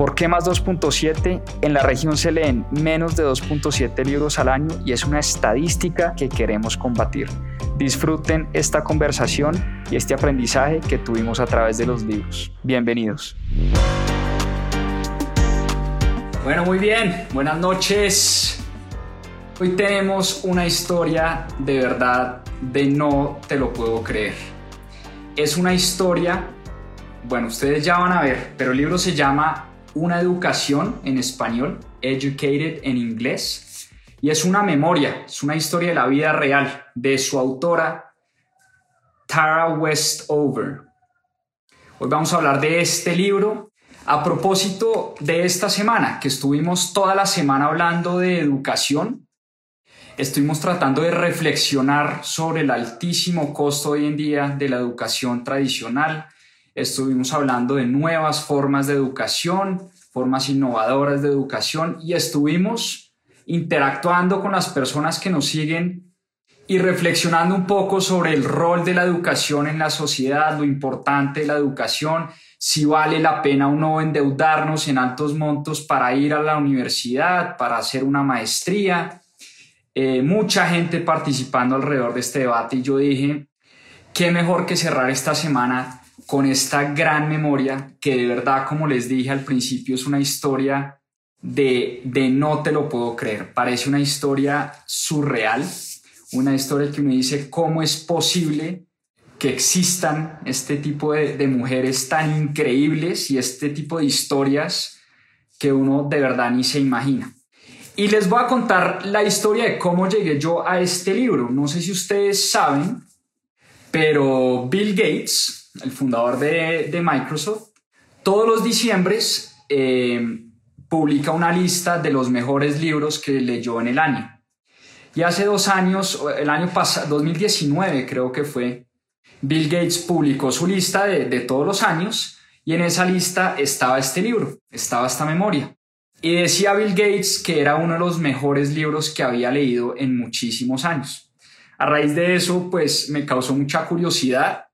¿Por qué más 2.7? En la región se leen menos de 2.7 libros al año y es una estadística que queremos combatir. Disfruten esta conversación y este aprendizaje que tuvimos a través de los libros. Bienvenidos. Bueno, muy bien. Buenas noches. Hoy tenemos una historia de verdad de no te lo puedo creer. Es una historia, bueno, ustedes ya van a ver, pero el libro se llama Una educación en español, Educated en inglés y es una memoria, es una historia de la vida real de su autora, Tara Westover. Hoy vamos a hablar de este libro a propósito de esta semana, que estuvimos toda la semana hablando de educación. Estuvimos tratando de reflexionar sobre el altísimo costo hoy en día de la educación tradicional. Estuvimos hablando de nuevas formas de educación, formas innovadoras de educación y estuvimos interactuando con las personas que nos siguen y reflexionando un poco sobre el rol de la educación en la sociedad, lo importante de la educación, si vale la pena o no endeudarnos en altos montos para ir a la universidad, para hacer una maestría. Eh, mucha gente participando alrededor de este debate y yo dije, qué mejor que cerrar esta semana con esta gran memoria que de verdad, como les dije al principio, es una historia de, no te lo puedo creer. Parece una historia surreal, una historia que me dice cómo es posible que existan este tipo de, de, mujeres tan increíbles y este tipo de historias que uno de verdad ni se imagina. Y les voy a contar la historia de cómo llegué yo a este libro. No sé si ustedes saben, pero Bill Gates, el fundador de, de Microsoft, todos los diciembres eh, publica una lista de los mejores libros que leyó en el año. Y hace dos años, el año pasado, 2019 creo que fue, Bill Gates publicó su lista de, de todos los años y en esa lista estaba este libro, estaba esta memoria. Y decía Bill Gates que era uno de los mejores libros que había leído en muchísimos años. A raíz de eso, pues me causó mucha curiosidad.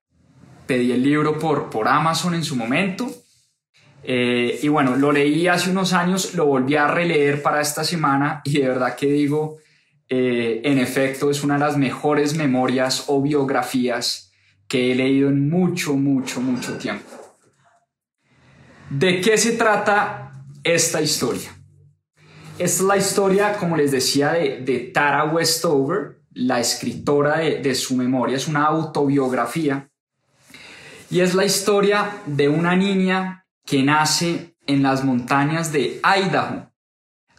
Pedí el libro por, por Amazon en su momento eh, y bueno, lo leí hace unos años, lo volví a releer para esta semana y de verdad que digo, eh, en efecto, es una de las mejores memorias o biografías que he leído en mucho, mucho, mucho tiempo. ¿De qué se trata esta historia? Esta es la historia, como les decía, de, Tara Westover, la escritora de, de su memoria, es una autobiografía. Y es la historia de una niña que nace en las montañas de Idaho,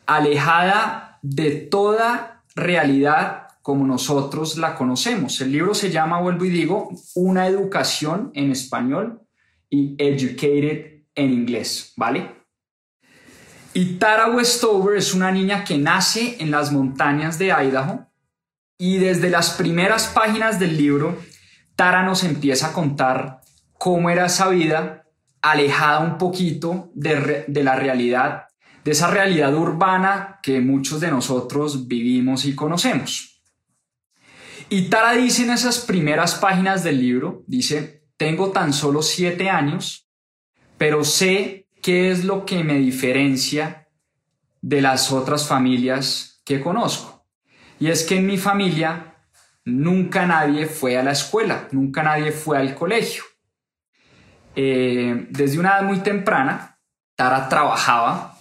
alejada de toda realidad como nosotros la conocemos. El libro se llama, vuelvo y digo, Una educación en español y Educated en inglés, ¿vale? Y Tara Westover es una niña que nace en las montañas de Idaho y desde las primeras páginas del libro, Tara nos empieza a contar cómo era esa vida alejada un poquito de, la realidad, de esa realidad urbana que muchos de nosotros vivimos y conocemos. Y Tara dice en esas primeras páginas del libro, dice, tengo tan solo siete años, pero sé qué es lo que me diferencia de las otras familias que conozco. Y es que en mi familia nunca nadie fue a la escuela, nunca nadie fue al colegio. Eh, desde una edad muy temprana, Tara trabajaba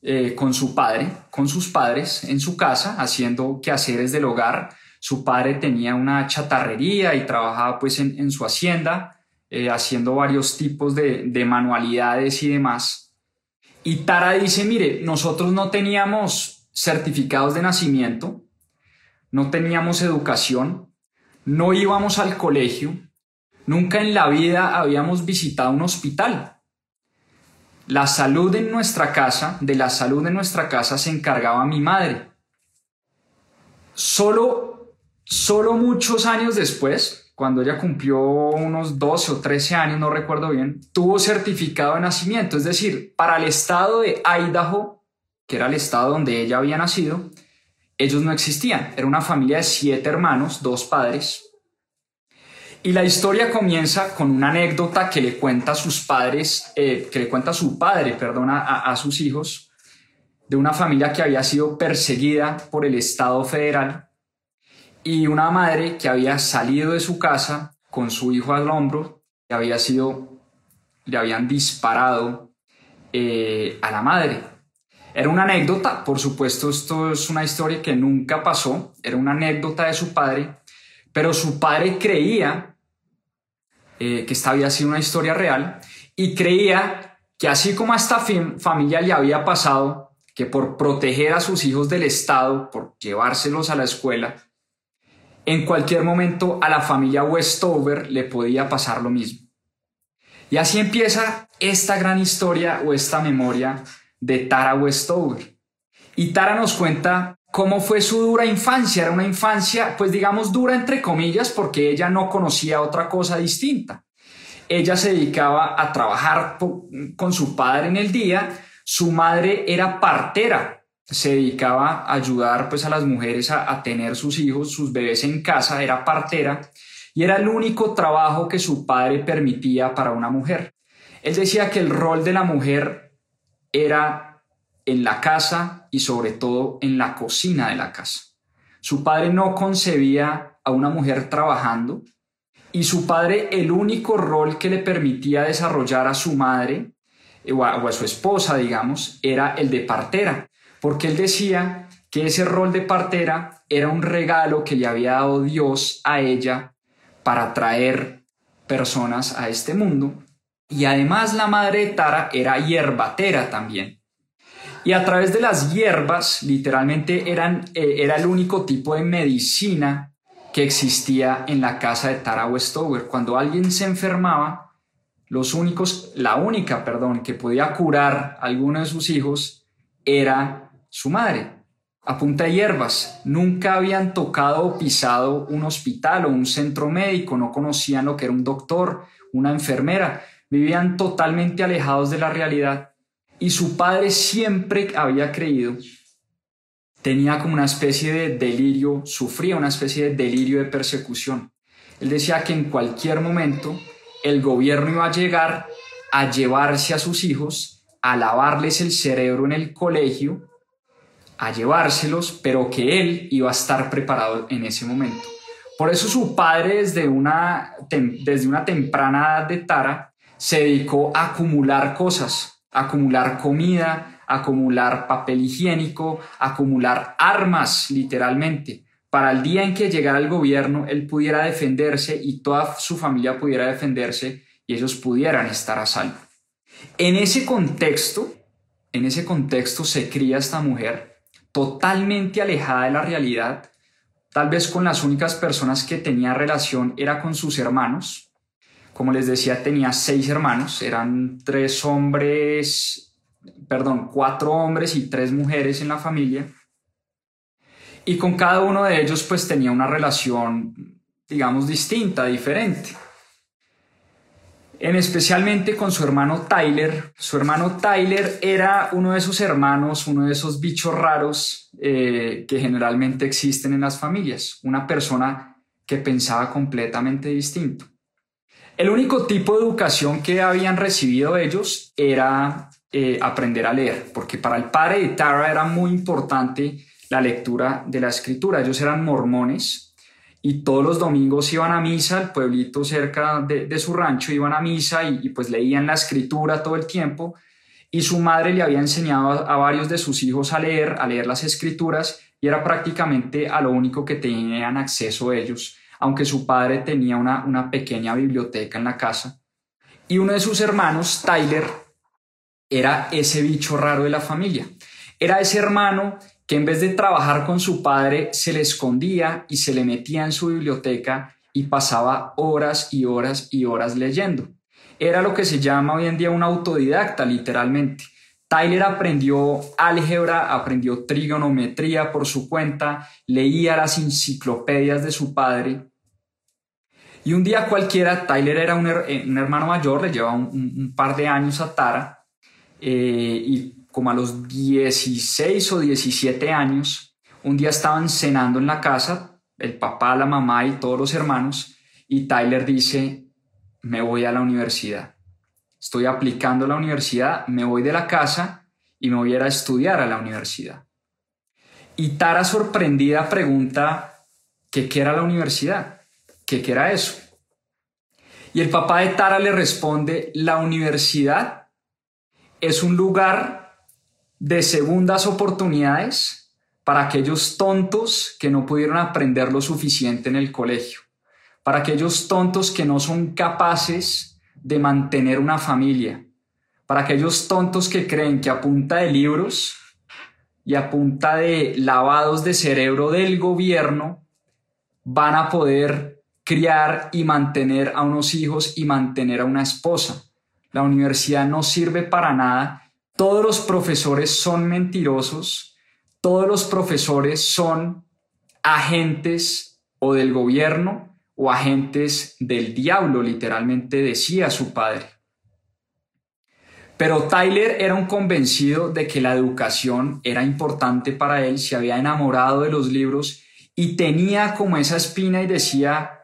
eh, con su padre, con sus padres en su casa, haciendo quehaceres del hogar. Su padre tenía una chatarrería y trabajaba pues en, su hacienda, eh, haciendo varios tipos de, de manualidades y demás. Y Tara dice, mire, nosotros no teníamos certificados de nacimiento, no teníamos educación, no íbamos al colegio, Nunca en la vida habíamos visitado un hospital. La salud en nuestra casa, de la salud de nuestra casa se encargaba mi madre. Solo, solo muchos años después, cuando ella cumplió unos 12 o 13 años, no recuerdo bien, tuvo certificado de nacimiento. Es decir, para el estado de Idaho, que era el estado donde ella había nacido, ellos no existían. Era una familia de siete hermanos, dos padres. Y la historia comienza con una anécdota que le cuenta a sus padres, eh, que le cuenta a su padre, perdona, a sus hijos, de una familia que había sido perseguida por el Estado federal y una madre que había salido de su casa con su hijo al hombro y había sido, le habían disparado eh, a la madre. Era una anécdota, por supuesto, esto es una historia que nunca pasó, era una anécdota de su padre, pero su padre creía eh, que esta había sido una historia real y creía que así como a esta familia le había pasado, que por proteger a sus hijos del Estado, por llevárselos a la escuela, en cualquier momento a la familia Westover le podía pasar lo mismo. Y así empieza esta gran historia o esta memoria de Tara Westover. Y Tara nos cuenta cómo fue su dura infancia. Era una infancia, pues digamos, dura entre comillas, porque ella no conocía otra cosa distinta. Ella se dedicaba a trabajar con su padre en el día su madre era partera, se dedicaba a ayudar pues a las mujeres a, tener sus hijos, sus bebés en casa, era partera y era el único trabajo que su padre permitía para una mujer. Él decía que el rol de la mujer era en la casa y sobre todo en la cocina de la casa. Su padre no concebía a una mujer trabajando y su padre el único rol que le permitía desarrollar a su madre o a, su esposa, digamos, era el de partera, porque él decía que ese rol de partera era un regalo que le había dado Dios a ella para traer personas a este mundo. Y además la madre de Tara era hierbatera también. Y a través de las hierbas, literalmente eran, eh, era el único tipo de medicina que existía en la casa de Tara Westover. Cuando alguien se enfermaba, los únicos, la única, perdón, que podía curar a alguno de sus hijos era su madre. A punta de hierbas, nunca habían tocado o pisado un hospital o un centro médico, no conocían lo que era un doctor, una enfermera, vivían totalmente alejados de la realidad. Y su padre siempre había creído, tenía como una especie de delirio, sufría una especie de delirio de persecución. Él decía que en cualquier momento el gobierno iba a llegar a llevarse a sus hijos, a lavarles el cerebro en el colegio, a llevárselos, pero que él iba a estar preparado en ese momento. Por eso su padre desde una, desde una temprana edad de Tara se dedicó a acumular cosas, acumular comida, acumular papel higiénico, acumular armas literalmente, para el día en que llegara el gobierno, él pudiera defenderse y toda su familia pudiera defenderse y ellos pudieran estar a salvo. En ese contexto, en ese contexto se cría esta mujer totalmente alejada de la realidad, tal vez con las únicas personas que tenía relación era con sus hermanos. Como les decía, tenía seis hermanos, eran tres hombres, perdón, cuatro hombres y tres mujeres en la familia y con cada uno de ellos pues tenía una relación, digamos, distinta, diferente. En especialmente con su hermano Tyler. Su hermano Tyler era uno de esos hermanos, uno de esos bichos raros eh, que generalmente existen en las familias. Una persona que pensaba completamente distinto. El único tipo de educación que habían recibido ellos era eh, aprender a leer, porque para el padre de Tara era muy importante la lectura de la escritura. Ellos eran mormones y todos los domingos iban a misa, el pueblito cerca de, su rancho iban a misa y, pues leían la escritura todo el tiempo y su madre le había enseñado a, varios de sus hijos a leer, a leer las escrituras y era prácticamente a lo único que tenían acceso ellos, aunque su padre tenía una, una pequeña biblioteca en la casa. Y uno de sus hermanos, Tyler, era ese bicho raro de la familia. Era ese hermano que en vez de trabajar con su padre se le escondía y se le metía en su biblioteca y pasaba horas y horas y horas leyendo. Era lo que se llama hoy en día un autodidacta, literalmente. Tyler aprendió álgebra, aprendió trigonometría por su cuenta, leía las enciclopedias de su padre. Y un día cualquiera, Tyler era un, eh, hermano mayor, le llevaba un, par de años a Tara, eh, y como a los 16 o 17 años, un día estaban cenando en la casa, el papá, la mamá y todos los hermanos, y Tyler dice, me voy a la universidad. Estoy aplicando a la universidad, me voy de la casa y me voy a estudiar a la universidad. Y Tara sorprendida pregunta, ¿qué, qué era la universidad? ¿Qué, ¿Qué era eso? Y el papá de Tara le responde, la universidad es un lugar de segundas oportunidades para aquellos tontos que no pudieron aprender lo suficiente en el colegio, para aquellos tontos que no son capaces de mantener una familia, para aquellos tontos que creen que a punta de libros y a punta de lavados de cerebro del gobierno van a poder criar y mantener a unos hijos y mantener a una esposa. La universidad no sirve para nada. Todos los profesores son mentirosos. Todos los profesores son agentes o del gobierno o agentes del diablo, literalmente decía su padre. Pero Tyler era un convencido de que la educación era importante para él, se había enamorado de los libros y tenía como esa espina y decía,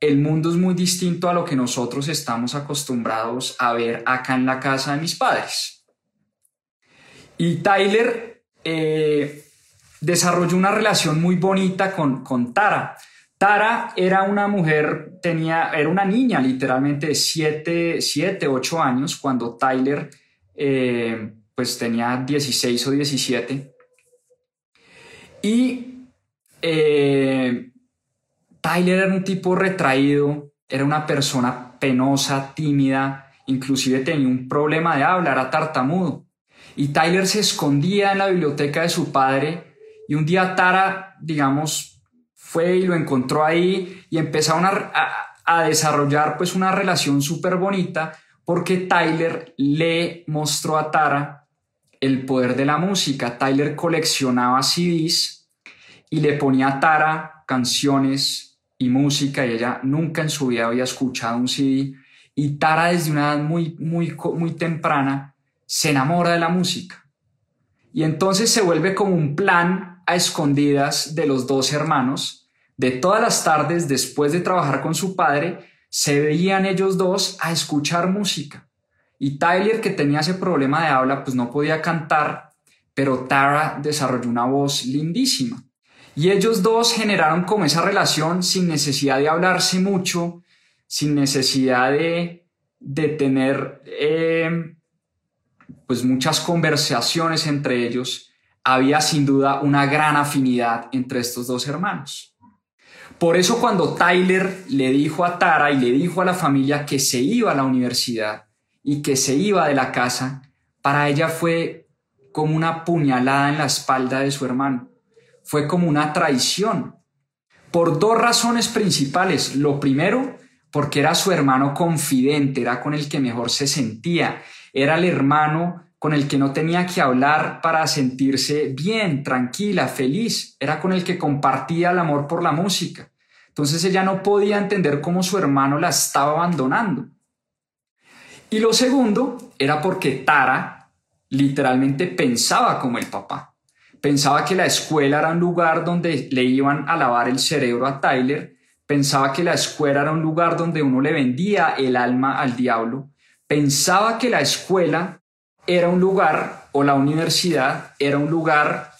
el mundo es muy distinto a lo que nosotros estamos acostumbrados a ver acá en la casa de mis padres. Y Tyler eh, desarrolló una relación muy bonita con, con Tara. Tara era una mujer, tenía, era una niña literalmente de 7, 7 8 años cuando Tyler eh, pues tenía 16 o 17. Y eh, Tyler era un tipo retraído, era una persona penosa, tímida, inclusive tenía un problema de habla, era tartamudo. Y Tyler se escondía en la biblioteca de su padre y un día Tara, digamos, fue y lo encontró ahí y empezaron a, desarrollar pues una relación súper bonita porque Tyler le mostró a Tara el poder de la música. Tyler coleccionaba CDs y le ponía a Tara canciones y música y ella nunca en su vida había escuchado un CD y Tara desde una edad muy, muy, muy temprana se enamora de la música. Y entonces se vuelve como un plan a escondidas de los dos hermanos. De todas las tardes, después de trabajar con su padre, se veían ellos dos a escuchar música. Y Tyler, que tenía ese problema de habla, pues no podía cantar, pero Tara desarrolló una voz lindísima. Y ellos dos generaron como esa relación sin necesidad de hablarse mucho, sin necesidad de, de tener eh, pues muchas conversaciones entre ellos. Había sin duda una gran afinidad entre estos dos hermanos. Por eso cuando Tyler le dijo a Tara y le dijo a la familia que se iba a la universidad y que se iba de la casa, para ella fue como una puñalada en la espalda de su hermano fue como una traición, por dos razones principales. Lo primero, porque era su hermano confidente, era con el que mejor se sentía, era el hermano con el que no tenía que hablar para sentirse bien, tranquila, feliz, era con el que compartía el amor por la música. Entonces ella no podía entender cómo su hermano la estaba abandonando. Y lo segundo era porque Tara literalmente pensaba como el papá. Pensaba que la escuela era un lugar donde le iban a lavar el cerebro a Tyler. Pensaba que la escuela era un lugar donde uno le vendía el alma al diablo. Pensaba que la escuela era un lugar o la universidad era un lugar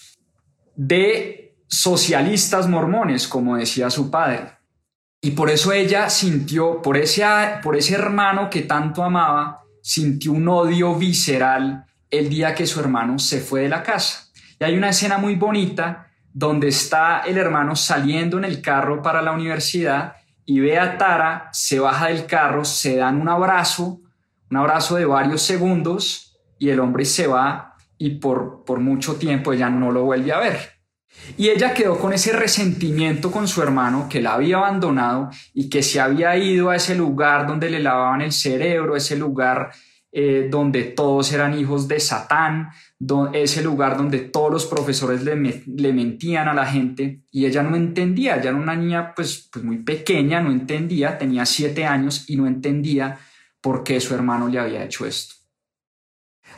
de socialistas mormones, como decía su padre. Y por eso ella sintió, por ese, por ese hermano que tanto amaba, sintió un odio visceral el día que su hermano se fue de la casa. Y hay una escena muy bonita donde está el hermano saliendo en el carro para la universidad y ve a Tara, se baja del carro, se dan un abrazo, un abrazo de varios segundos y el hombre se va y por, por mucho tiempo ella no lo vuelve a ver. Y ella quedó con ese resentimiento con su hermano que la había abandonado y que se había ido a ese lugar donde le lavaban el cerebro, ese lugar eh, donde todos eran hijos de Satán, ese lugar donde todos los profesores le, mentían a la gente y ella no entendía, ella era una niña pues, pues muy pequeña, no entendía, tenía siete años y no entendía por qué su hermano le había hecho esto.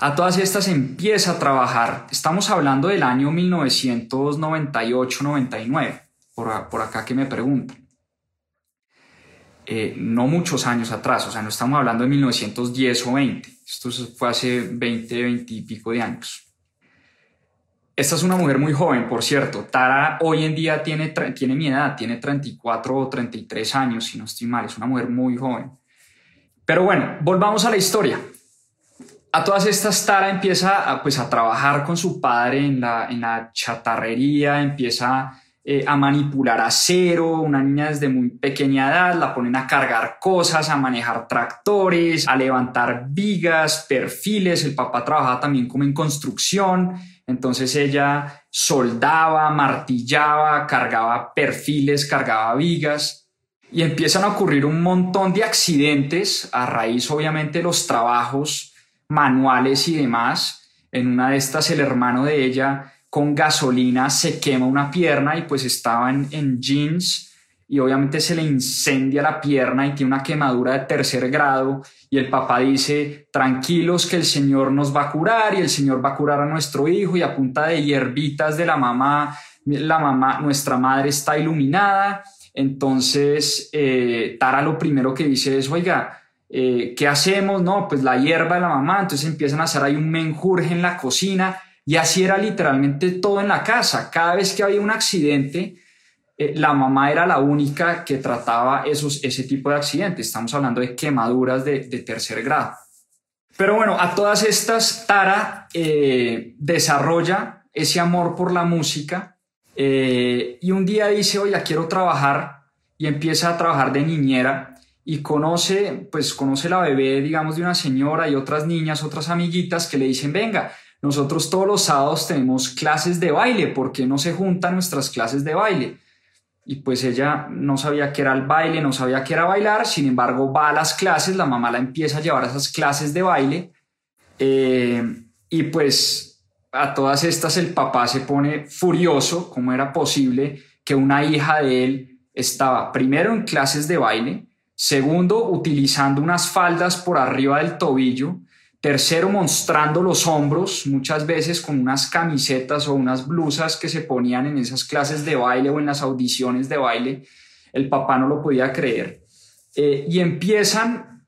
A todas estas empieza a trabajar, estamos hablando del año 1998-99, por, por acá que me preguntan. Eh, no muchos años atrás, o sea, no estamos hablando de 1910 o 20, esto fue hace 20, 20 y pico de años. Esta es una mujer muy joven, por cierto. Tara hoy en día tiene, tiene mi edad, tiene 34 o 33 años, si no estoy mal, es una mujer muy joven. Pero bueno, volvamos a la historia. A todas estas, Tara empieza a, pues, a trabajar con su padre en la, en la chatarrería, empieza eh, a manipular acero, una niña desde muy pequeña edad, la ponen a cargar cosas, a manejar tractores, a levantar vigas, perfiles, el papá trabajaba también como en construcción, entonces ella soldaba, martillaba, cargaba perfiles, cargaba vigas. Y empiezan a ocurrir un montón de accidentes a raíz obviamente de los trabajos manuales y demás. En una de estas el hermano de ella con gasolina se quema una pierna y pues estaba en, jeans y obviamente se le incendia la pierna y tiene una quemadura de tercer grado y el papá dice, tranquilos que el Señor nos va a curar y el Señor va a curar a nuestro hijo y a punta de hierbitas de la mamá, la mamá, nuestra madre está iluminada. Entonces, eh, Tara lo primero que dice es, oiga, eh, ¿qué hacemos? No, pues la hierba de la mamá. Entonces empiezan a hacer ahí un menjurje en la cocina y así era literalmente todo en la casa. Cada vez que había un accidente, eh, la mamá era la única que trataba esos, ese tipo de accidentes. Estamos hablando de quemaduras de, tercer grado. Pero bueno, a todas estas, Tara eh, desarrolla ese amor por la música eh, y un día dice, oye, quiero trabajar y empieza a trabajar de niñera y conoce, pues conoce la bebé, digamos, de una señora y otras niñas, otras amiguitas que le dicen, venga, nosotros todos los sábados tenemos clases de baile, ¿por qué no se juntan nuestras clases de baile? Y pues ella no sabía qué era el baile, no sabía qué era bailar, sin embargo va a las clases, la mamá la empieza a llevar a esas clases de baile eh, y pues a todas estas el papá se pone furioso, cómo era posible que una hija de él estaba primero en clases de baile, segundo utilizando unas faldas por arriba del tobillo, Tercero, mostrando los hombros, muchas veces con unas camisetas o unas blusas que se ponían en esas clases de baile o en las audiciones de baile. El papá no lo podía creer. Eh, y empiezan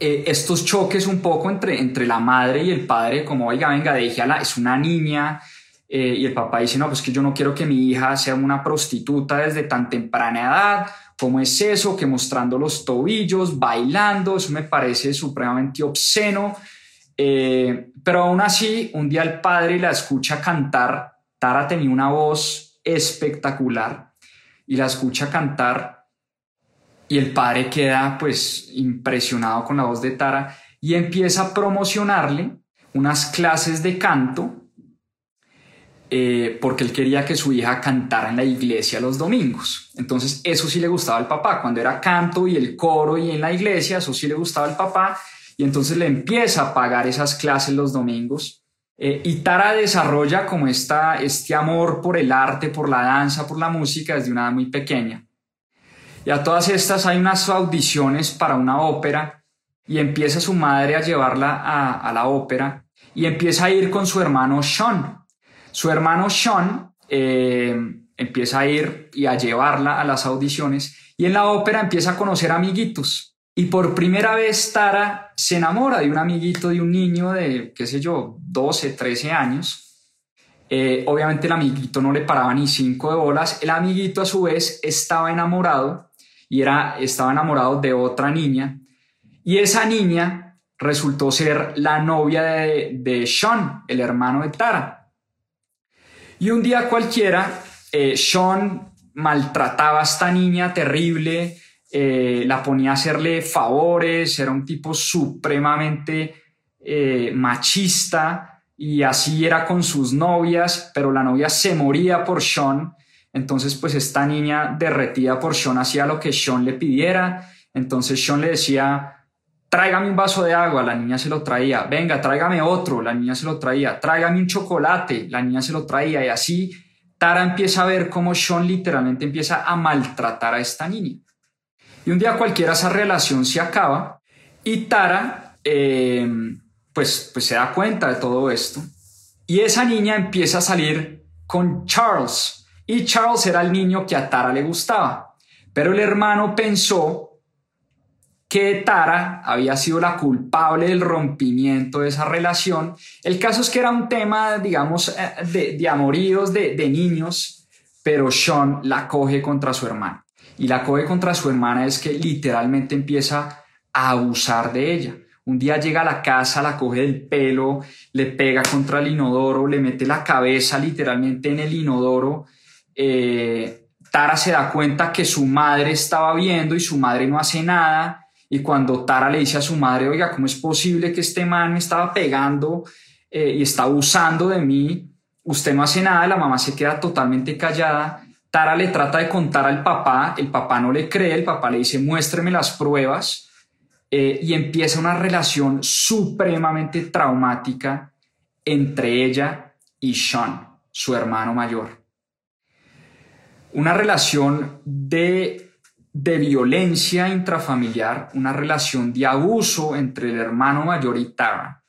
eh, estos choques un poco entre, entre la madre y el padre, como, oiga, venga, déjala, es una niña. Eh, y el papá dice, no, pues que yo no quiero que mi hija sea una prostituta desde tan temprana edad ¿Cómo es eso? Que mostrando los tobillos, bailando, eso me parece supremamente obsceno. Eh, pero aún así, un día el padre la escucha cantar. Tara tenía una voz espectacular y la escucha cantar y el padre queda pues impresionado con la voz de Tara y empieza a promocionarle unas clases de canto eh, porque él quería que su hija cantara en la iglesia los domingos. Entonces eso sí le gustaba al papá, cuando era canto y el coro y en la iglesia, eso sí le gustaba al papá, y entonces le empieza a pagar esas clases los domingos. Eh, y Tara desarrolla como esta, este amor por el arte, por la danza, por la música desde una edad muy pequeña. Y a todas estas hay unas audiciones para una ópera y empieza su madre a llevarla a, a la ópera y empieza a ir con su hermano Sean, su hermano Sean eh, empieza a ir y a llevarla a las audiciones y en la ópera empieza a conocer amiguitos. Y por primera vez Tara se enamora de un amiguito, de un niño de, qué sé yo, 12, 13 años. Eh, obviamente el amiguito no le paraba ni cinco de bolas. El amiguito a su vez estaba enamorado y era, estaba enamorado de otra niña. Y esa niña resultó ser la novia de, de Sean, el hermano de Tara. Y un día cualquiera, eh, Sean maltrataba a esta niña terrible, eh, la ponía a hacerle favores, era un tipo supremamente eh, machista y así era con sus novias, pero la novia se moría por Sean, entonces pues esta niña derretida por Sean hacía lo que Sean le pidiera, entonces Sean le decía, tráigame un vaso de agua, la niña se lo traía, venga, tráigame otro, la niña se lo traía, tráigame un chocolate, la niña se lo traía. Y así Tara empieza a ver cómo Sean literalmente empieza a maltratar a esta niña. Y un día cualquiera esa relación se acaba y Tara eh, pues, pues se da cuenta de todo esto. Y esa niña empieza a salir con Charles. Y Charles era el niño que a Tara le gustaba. Pero el hermano pensó que Tara había sido la culpable del rompimiento de esa relación. El caso es que era un tema, digamos, eh, de, de amoríos de, niños, pero Sean la coge contra su hermana. Y la coge contra su hermana es que literalmente empieza a abusar de ella. Un día llega a la casa, la coge del pelo, le pega contra el inodoro, le mete la cabeza literalmente en el inodoro. Eh, Tara se da cuenta que su madre estaba viendo y su madre no hace nada y cuando Tara le dice a su madre, oiga, ¿cómo es posible que este man me estaba pegando eh, y está abusando de mí? Usted no hace nada, la mamá se queda totalmente callada. Tara le trata de contar al papá, el papá no le cree, el papá le dice, muéstreme las pruebas eh, y empieza una relación supremamente traumática entre ella y Sean, su hermano mayor. Una relación de de violencia intrafamiliar, una relación de abuso entre el hermano mayor y Tara.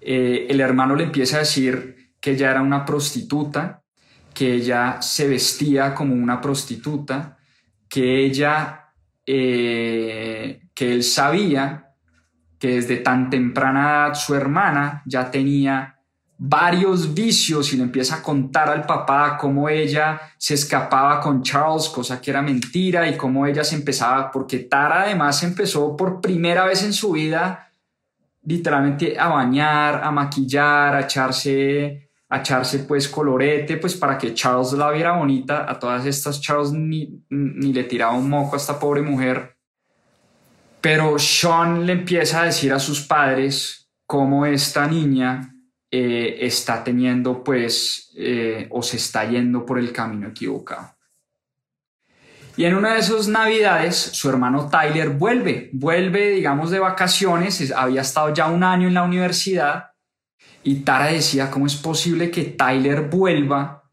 Eh, el hermano le empieza a decir que ella era una prostituta, que ella se vestía como una prostituta, que ella, eh, que él sabía que desde tan temprana edad su hermana ya tenía varios vicios y le empieza a contar al papá cómo ella se escapaba con Charles, cosa que era mentira, y cómo ella se empezaba, porque Tara además empezó por primera vez en su vida literalmente a bañar, a maquillar, a echarse, a echarse pues colorete, pues para que Charles la viera bonita. A todas estas Charles ni, ni le tiraba un moco a esta pobre mujer. Pero Sean le empieza a decir a sus padres cómo esta niña eh, está teniendo pues eh, o se está yendo por el camino equivocado. Y en una de esas navidades su hermano Tyler vuelve, vuelve digamos de vacaciones, había estado ya un año en la universidad y Tara decía, ¿cómo es posible que Tyler vuelva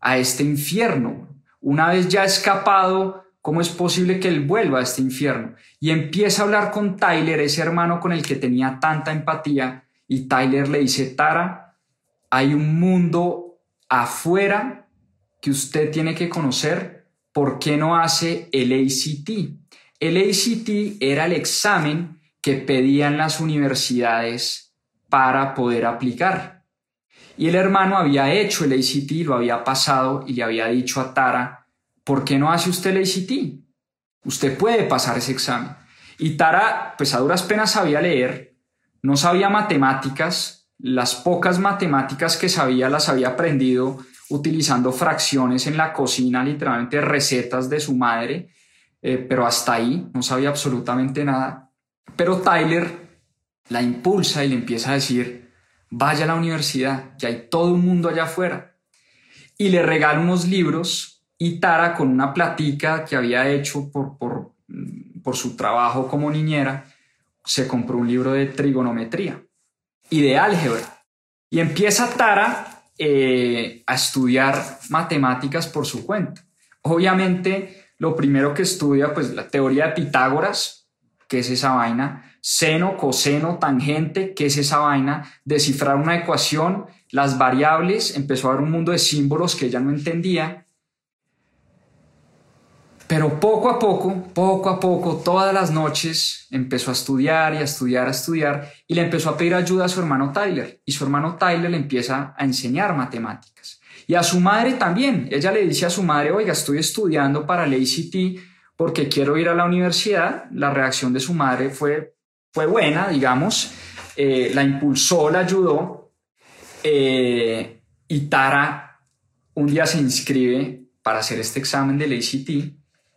a este infierno? Una vez ya escapado, ¿cómo es posible que él vuelva a este infierno? Y empieza a hablar con Tyler, ese hermano con el que tenía tanta empatía, y Tyler le dice, Tara, hay un mundo afuera que usted tiene que conocer. ¿Por qué no hace el ACT? El ACT era el examen que pedían las universidades para poder aplicar. Y el hermano había hecho el ACT, lo había pasado y le había dicho a Tara, ¿por qué no hace usted el ACT? Usted puede pasar ese examen. Y Tara, pues a duras penas sabía leer, no sabía matemáticas, las pocas matemáticas que sabía las había aprendido utilizando fracciones en la cocina, literalmente recetas de su madre, eh, pero hasta ahí no sabía absolutamente nada. Pero Tyler la impulsa y le empieza a decir, vaya a la universidad, que hay todo un mundo allá afuera. Y le regala unos libros y Tara con una platica que había hecho por, por, por su trabajo como niñera, se compró un libro de trigonometría y de álgebra. Y empieza Tara eh, a estudiar matemáticas por su cuenta. Obviamente, lo primero que estudia, pues la teoría de Pitágoras, que es esa vaina, seno, coseno, tangente, que es esa vaina, descifrar una ecuación, las variables, empezó a ver un mundo de símbolos que ella no entendía, pero poco a poco, poco a poco, todas las noches empezó a estudiar y a estudiar, a estudiar y le empezó a pedir ayuda a su hermano Tyler. Y su hermano Tyler le empieza a enseñar matemáticas. Y a su madre también. Ella le dice a su madre, oiga, estoy estudiando para el ACT porque quiero ir a la universidad. La reacción de su madre fue, fue buena, digamos. Eh, la impulsó, la ayudó. Eh, y Tara un día se inscribe para hacer este examen del ACT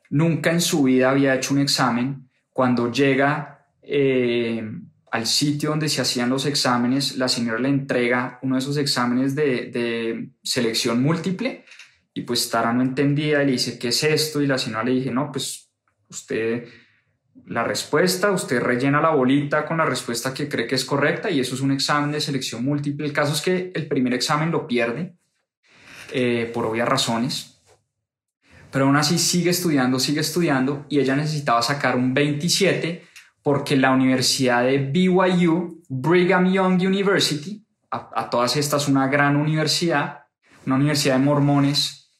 nunca en su vida había hecho un examen. Cuando llega eh, al sitio donde se hacían los exámenes, la señora le entrega uno de esos exámenes de, selección múltiple y pues Tara no entendía y le dice, ¿qué es esto? Y la señora le dije, no, pues usted la respuesta, usted rellena la bolita con la respuesta que cree que es correcta y eso es un examen de selección múltiple. El caso es que el primer examen lo pierde eh, por obvias razones, pero aún así sigue estudiando, sigue estudiando y ella necesitaba sacar un 27 porque la Universidad de BYU, Brigham Young University, a, todas estas una gran universidad, una universidad de mormones,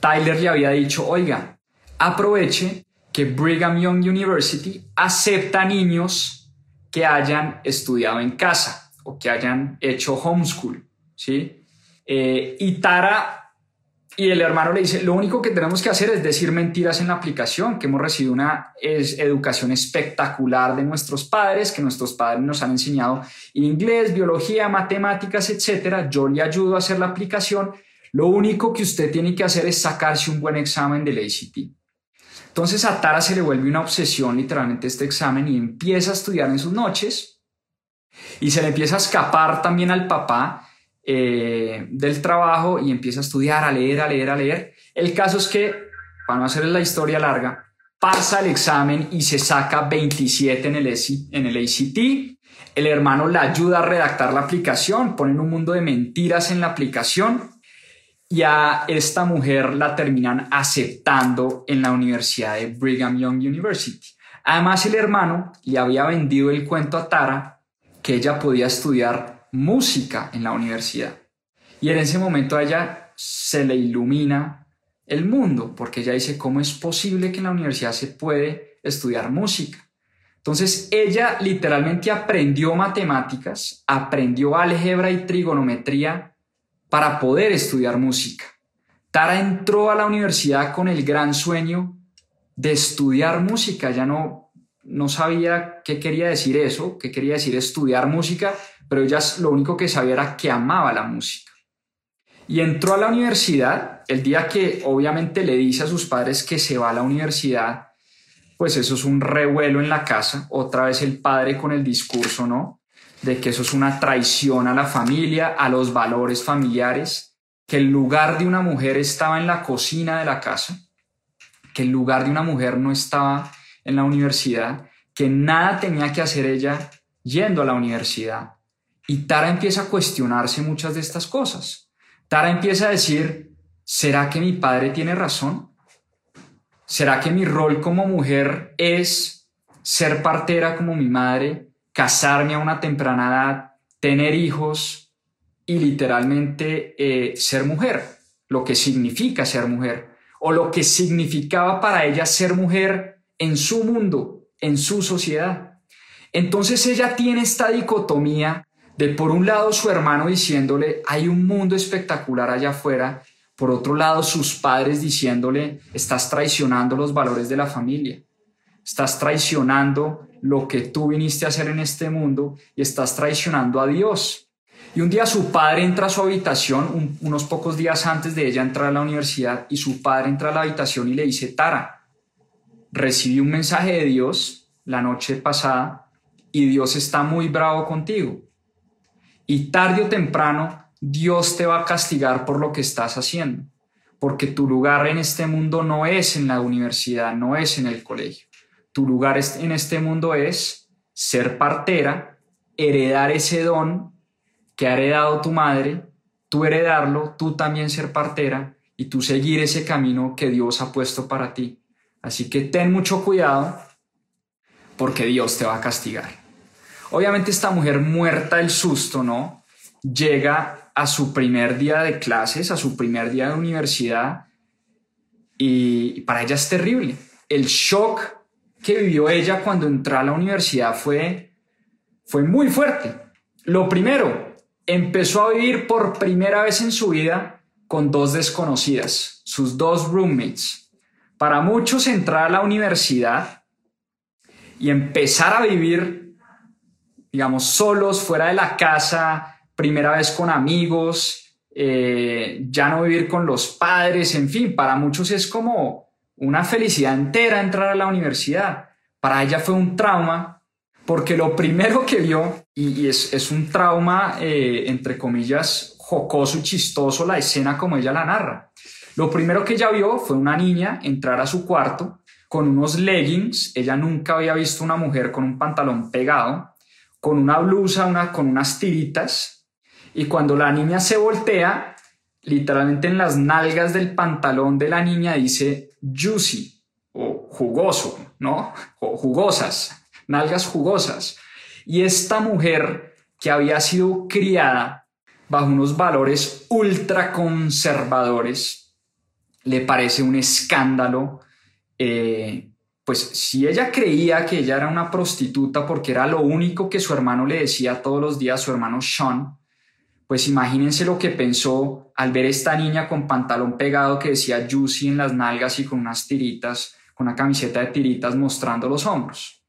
Tyler le había dicho, oiga, aproveche que Brigham Young University acepta niños que hayan estudiado en casa o que hayan hecho homeschool, ¿sí? Eh, y Tara y el hermano le dice, lo único que tenemos que hacer es decir mentiras en la aplicación, que hemos recibido una educación espectacular de nuestros padres, que nuestros padres nos han enseñado inglés, biología, matemáticas, etc. Yo le ayudo a hacer la aplicación. Lo único que usted tiene que hacer es sacarse un buen examen del ACT. Entonces a Tara se le vuelve una obsesión literalmente este examen y empieza a estudiar en sus noches y se le empieza a escapar también al papá eh, del trabajo y empieza a estudiar, a leer, a leer, a leer. El caso es que, para no hacerles la historia larga, pasa el examen y se saca 27 en el, en el ACT. El hermano la ayuda a redactar la aplicación, ponen un mundo de mentiras en la aplicación y a esta mujer la terminan aceptando en la Universidad de Brigham Young University. Además, el hermano le había vendido el cuento a Tara que ella podía estudiar música en la universidad. Y en ese momento a ella se le ilumina el mundo, porque ella dice, ¿cómo es posible que en la universidad se puede estudiar música? Entonces ella literalmente aprendió matemáticas, aprendió álgebra y trigonometría para poder estudiar música. Tara entró a la universidad con el gran sueño de estudiar música. Ya no, no sabía qué quería decir eso, qué quería decir estudiar música, pero ella lo único que sabía era que amaba la música. Y entró a la universidad el día que obviamente le dice a sus padres que se va a la universidad, pues eso es un revuelo en la casa, otra vez el padre con el discurso, ¿no? de que eso es una traición a la familia, a los valores familiares, que el lugar de una mujer estaba en la cocina de la casa, que el lugar de una mujer no estaba en la universidad, que nada tenía que hacer ella yendo a la universidad. Y Tara empieza a cuestionarse muchas de estas cosas. Tara empieza a decir, ¿será que mi padre tiene razón? ¿Será que mi rol como mujer es ser partera como mi madre casarme a una temprana edad, tener hijos y literalmente eh, ser mujer, lo que significa ser mujer, o lo que significaba para ella ser mujer en su mundo, en su sociedad. Entonces ella tiene esta dicotomía de por un lado su hermano diciéndole, hay un mundo espectacular allá afuera, por otro lado sus padres diciéndole, estás traicionando los valores de la familia, estás traicionando lo que tú viniste a hacer en este mundo y estás traicionando a Dios. Y un día su padre entra a su habitación, unos pocos días antes de ella entrar a la universidad, y su padre entra a la habitación y le dice, Tara, recibí un mensaje de Dios la noche pasada y Dios está muy bravo contigo. Y tarde o temprano Dios te va a castigar por lo que estás haciendo, porque tu lugar en este mundo no es en la universidad, no es en el colegio. Tu lugar en este mundo es ser partera, heredar ese don que ha heredado tu madre, tú heredarlo, tú también ser partera y tú seguir ese camino que Dios ha puesto para ti. Así que ten mucho cuidado porque Dios te va a castigar. Obviamente esta mujer muerta del susto, ¿no? Llega a su primer día de clases, a su primer día de universidad y para ella es terrible. El shock que vivió ella cuando entró a la universidad fue, fue muy fuerte. Lo primero, empezó a vivir por primera vez en su vida con dos desconocidas, sus dos roommates. Para muchos entrar a la universidad y empezar a vivir, digamos, solos, fuera de la casa, primera vez con amigos, eh, ya no vivir con los padres, en fin, para muchos es como una felicidad entera entrar a la universidad. Para ella fue un trauma porque lo primero que vio, y, es, un trauma, eh, entre comillas, jocoso y chistoso la escena como ella la narra. Lo primero que ella vio fue una niña entrar a su cuarto con unos leggings. Ella nunca había visto una mujer con un pantalón pegado, con una blusa, una, con unas tiritas. Y cuando la niña se voltea, literalmente en las nalgas del pantalón de la niña dice juicy o jugoso, ¿no? O jugosas, nalgas jugosas. Y esta mujer que había sido criada bajo unos valores ultra conservadores, le parece un escándalo. Eh, pues si ella creía que ella era una prostituta porque era lo único que su hermano le decía todos los días, su hermano Sean, pues imagínense lo que pensó al ver esta niña con pantalón pegado que decía Juicy en las nalgas y con unas tiritas, con una camiseta de tiritas mostrando los hombros.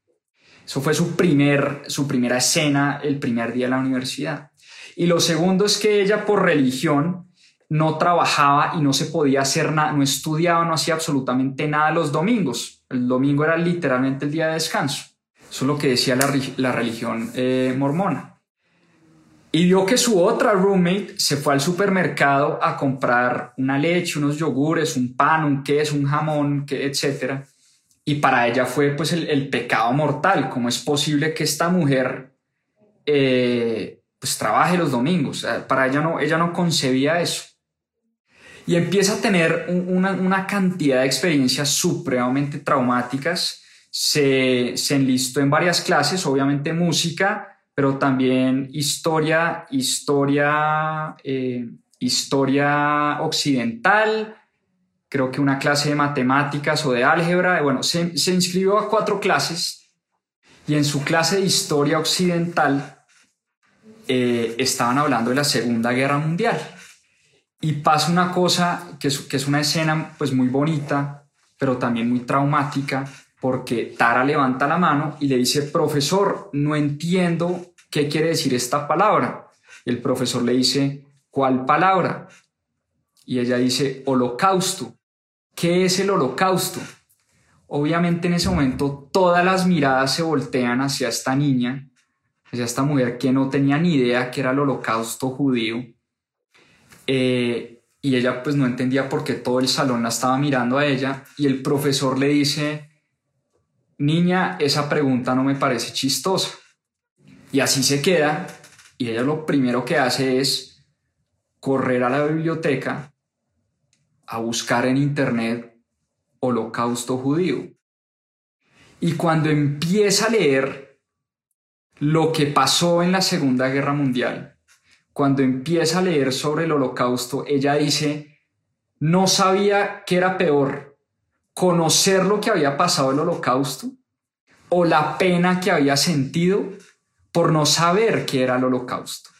Eso fue su, primer, su primera escena el primer día de la universidad. Y lo segundo es que ella por religión no trabajaba y no se podía hacer nada, no estudiaba, no hacía absolutamente nada los domingos. El domingo era literalmente el día de descanso. Eso es lo que decía la, religión eh, mormona y vio que su otra roommate se fue al supermercado a comprar una leche, unos yogures, un pan, un queso, un jamón, etc. Y para ella fue pues el, pecado mortal. ¿Cómo es posible que esta mujer eh, pues trabaje los domingos? Para ella no, ella no concebía eso. Y empieza a tener una, una cantidad de experiencias supremamente traumáticas. Se, se enlistó en varias clases, obviamente música, pero también historia, historia, eh, historia occidental, creo que una clase de matemáticas o de álgebra. Bueno, se, inscribió a cuatro clases y en su clase de historia occidental eh, estaban hablando de la Segunda Guerra Mundial. Y pasa una cosa que es, una escena pues muy bonita, pero también muy traumática, porque Tara levanta la mano y le dice, profesor, no entiendo qué quiere decir esta palabra. El profesor le dice, ¿cuál palabra? Y ella dice, holocausto. ¿Qué es el holocausto? Obviamente en ese momento todas las miradas se voltean hacia esta niña, hacia esta mujer que no tenía ni idea que era el holocausto judío. Eh, y ella pues no entendía por qué todo el salón la estaba mirando a ella y el profesor le dice, niña, esa pregunta no me parece chistosa. Y así se queda y ella lo primero que hace es correr a la biblioteca a buscar en internet holocausto judío. Y cuando empieza a leer lo que pasó en la Segunda Guerra Mundial, cuando empieza a leer sobre el holocausto, ella dice, no sabía qué era peor, conocer lo que había pasado el holocausto o la pena que había sentido por no saber qué era el holocausto.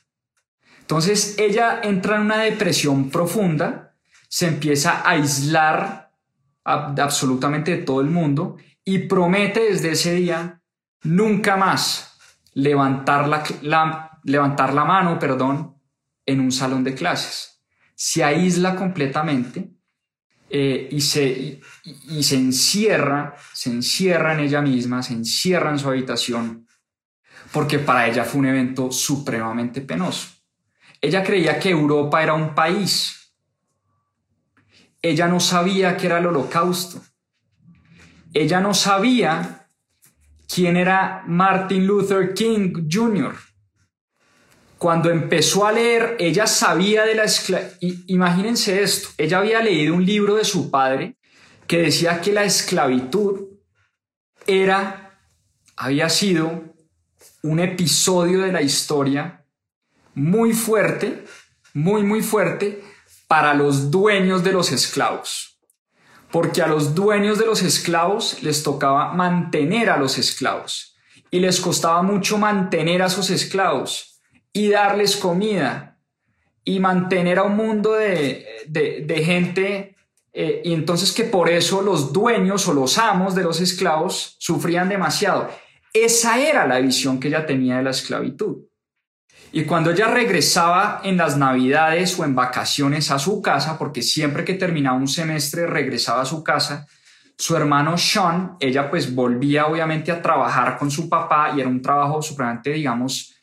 Entonces ella entra en una depresión profunda, se empieza a aislar absolutamente de todo el mundo y promete desde ese día nunca más levantar la, levantar la mano perdón, en un salón de clases. Se aísla completamente eh, y, se, y, se encierra, se encierra en ella misma, se encierra en su habitación, porque para ella fue un evento supremamente penoso. Ella creía que Europa era un país. Ella no sabía que era el holocausto. Ella no sabía quién era Martin Luther King Jr. Cuando empezó a leer, ella sabía de la esclavitud. Imagínense esto, ella había leído un libro de su padre que decía que la esclavitud era, había sido un episodio de la historia muy fuerte, muy, muy fuerte para los dueños de los esclavos. Porque a los dueños de los esclavos les tocaba mantener a los esclavos y les costaba mucho mantener a esos esclavos y darles comida y mantener a un mundo de, gente eh, y entonces que por eso los dueños o los amos de los esclavos sufrían demasiado. Esa era la visión que ella tenía de la esclavitud. Y cuando ella regresaba en las navidades o en vacaciones a su casa, porque siempre que terminaba un semestre regresaba a su casa, su hermano Sean, ella pues volvía obviamente a trabajar con su papá y era un trabajo supremamente, digamos,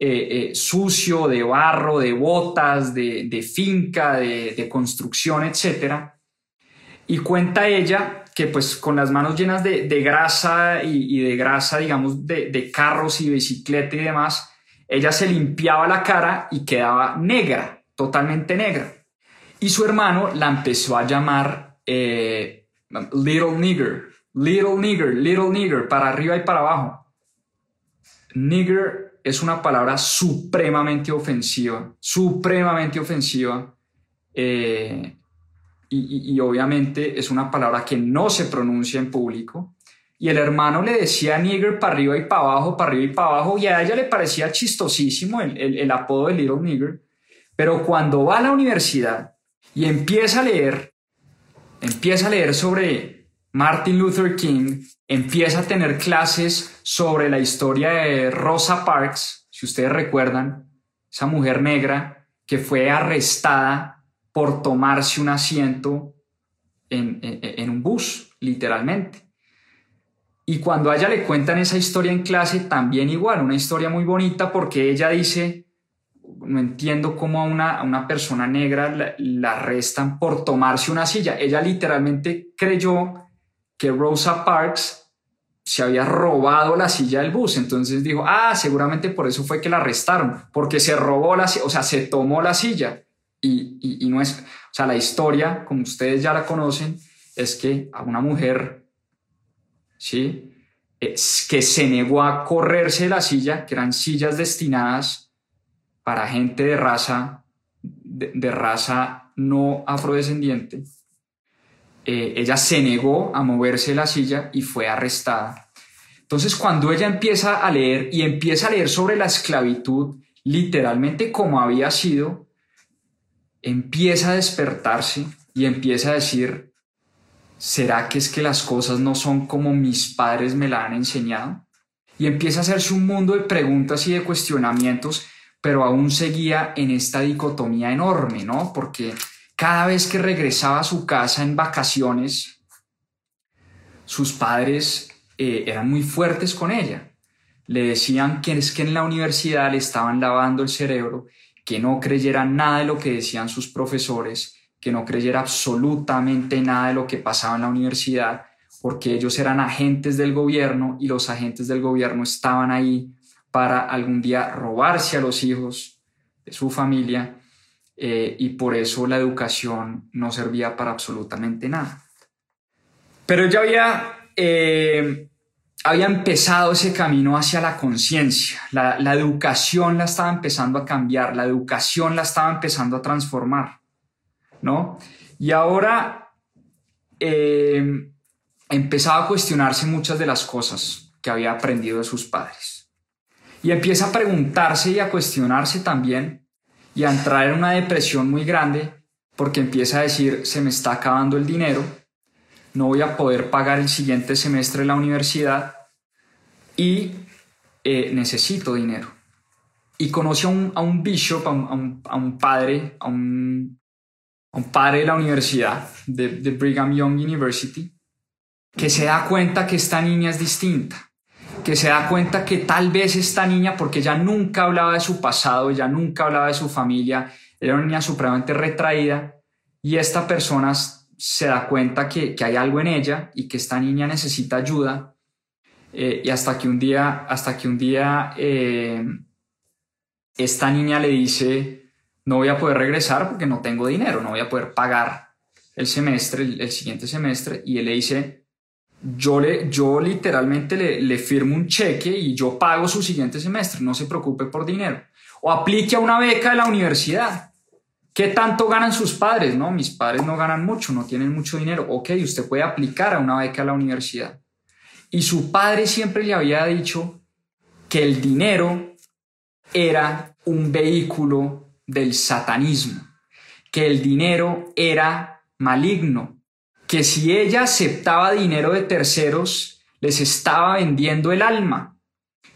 eh, eh, sucio, de barro, de botas, de, finca, de, construcción, etc. Y cuenta ella que pues con las manos llenas de, grasa y, de grasa, digamos, de, carros y bicicleta y demás, ella se limpiaba la cara y quedaba negra, totalmente negra. Y su hermano la empezó a llamar eh, Little Nigger, Little Nigger, Little Nigger, para arriba y para abajo. Nigger es una palabra supremamente ofensiva, supremamente ofensiva. Eh, y, obviamente es una palabra que no se pronuncia en público. Y el hermano le decía nigger para arriba y para abajo, para arriba y para abajo, y a ella le parecía chistosísimo el, el, el apodo de Little Nigger. Pero cuando va a la universidad y empieza a leer, empieza a leer sobre Martin Luther King, empieza a tener clases sobre la historia de Rosa Parks, si ustedes recuerdan, esa mujer negra que fue arrestada por tomarse un asiento en, en un bus, literalmente. Y cuando a ella le cuentan esa historia en clase, también igual, una historia muy bonita porque ella dice, no entiendo cómo a una, una persona negra la, arrestan por tomarse una silla. Ella literalmente creyó que Rosa Parks se había robado la silla del bus. Entonces dijo, ah, seguramente por eso fue que la arrestaron, porque se robó la silla, o sea, se tomó la silla. Y, y, no es, o sea, la historia, como ustedes ya la conocen, es que a una mujer ¿sí? que se negó a correrse la silla, que eran sillas destinadas para gente de raza, de, raza no afrodescendiente. Eh, ella se negó a moverse la silla y fue arrestada. Entonces, cuando ella empieza a leer y empieza a leer sobre la esclavitud, literalmente como había sido, empieza a despertarse y empieza a decir, ¿será que es que las cosas no son como mis padres me la han enseñado? Y empieza a hacerse un mundo de preguntas y de cuestionamientos, pero aún seguía en esta dicotomía enorme, ¿no? Porque cada vez que regresaba a su casa en vacaciones, sus padres eh, eran muy fuertes con ella. Le decían que es que en la universidad le estaban lavando el cerebro, que no creyera nada de lo que decían sus profesores, que no creyera absolutamente nada de lo que pasaba en la universidad, porque ellos eran agentes del gobierno y los agentes del gobierno estaban ahí para algún día robarse a los hijos de su familia eh, y por eso la educación no servía para absolutamente nada. Pero ya había, eh, había empezado ese camino hacia la conciencia, la, la educación la estaba empezando a cambiar, la educación la estaba empezando a transformar. ¿no? Y ahora eh, empezaba a cuestionarse muchas de las cosas que había aprendido de sus padres. Y empieza a preguntarse y a cuestionarse también y a entrar en una depresión muy grande porque empieza a decir, se me está acabando el dinero, no voy a poder pagar el siguiente semestre de la universidad y eh, necesito dinero. Y conoce a un, a un bishop, a un, a un padre, a un un padre de la universidad, de, Brigham Young University, que se da cuenta que esta niña es distinta, que se da cuenta que tal vez esta niña, porque ella nunca hablaba de su pasado, ella nunca hablaba de su familia, era una niña supremamente retraída, y esta persona se da cuenta que, hay algo en ella y que esta niña necesita ayuda, eh, y hasta que un día, hasta que un día eh, esta niña le dice, no voy a poder regresar porque no tengo dinero, no voy a poder pagar el semestre, el, siguiente semestre. Y él le dice, yo, le, yo literalmente le, le, firmo un cheque y yo pago su siguiente semestre, no se preocupe por dinero. O aplique a una beca de la universidad. ¿Qué tanto ganan sus padres? No, mis padres no ganan mucho, no tienen mucho dinero. Ok, usted puede aplicar a una beca a la universidad. Y su padre siempre le había dicho que el dinero era un vehículo del satanismo, que el dinero era maligno, que si ella aceptaba dinero de terceros, les estaba vendiendo el alma,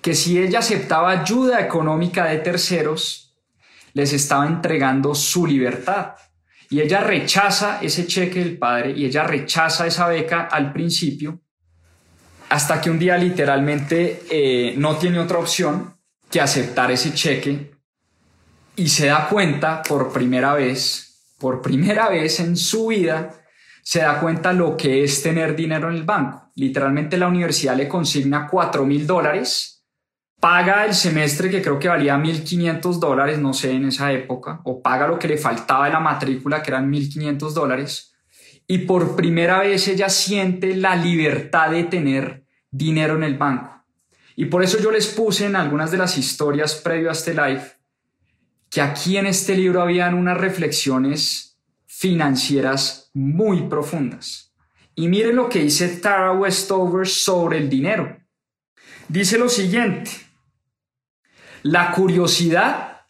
que si ella aceptaba ayuda económica de terceros, les estaba entregando su libertad. Y ella rechaza ese cheque del padre y ella rechaza esa beca al principio, hasta que un día literalmente eh, no tiene otra opción que aceptar ese cheque y se da cuenta por primera vez, por primera vez en su vida, se da cuenta lo que es tener dinero en el banco. Literalmente la universidad le consigna 4 mil dólares, paga el semestre que creo que valía 1.500 dólares, no sé, en esa época, o paga lo que le faltaba de la matrícula, que eran 1.500 dólares, y por primera vez ella siente la libertad de tener dinero en el banco. Y por eso yo les puse en algunas de las historias previo a este live que aquí en este libro habían unas reflexiones financieras muy profundas. Y miren lo que dice Tara Westover sobre el dinero. Dice lo siguiente, la curiosidad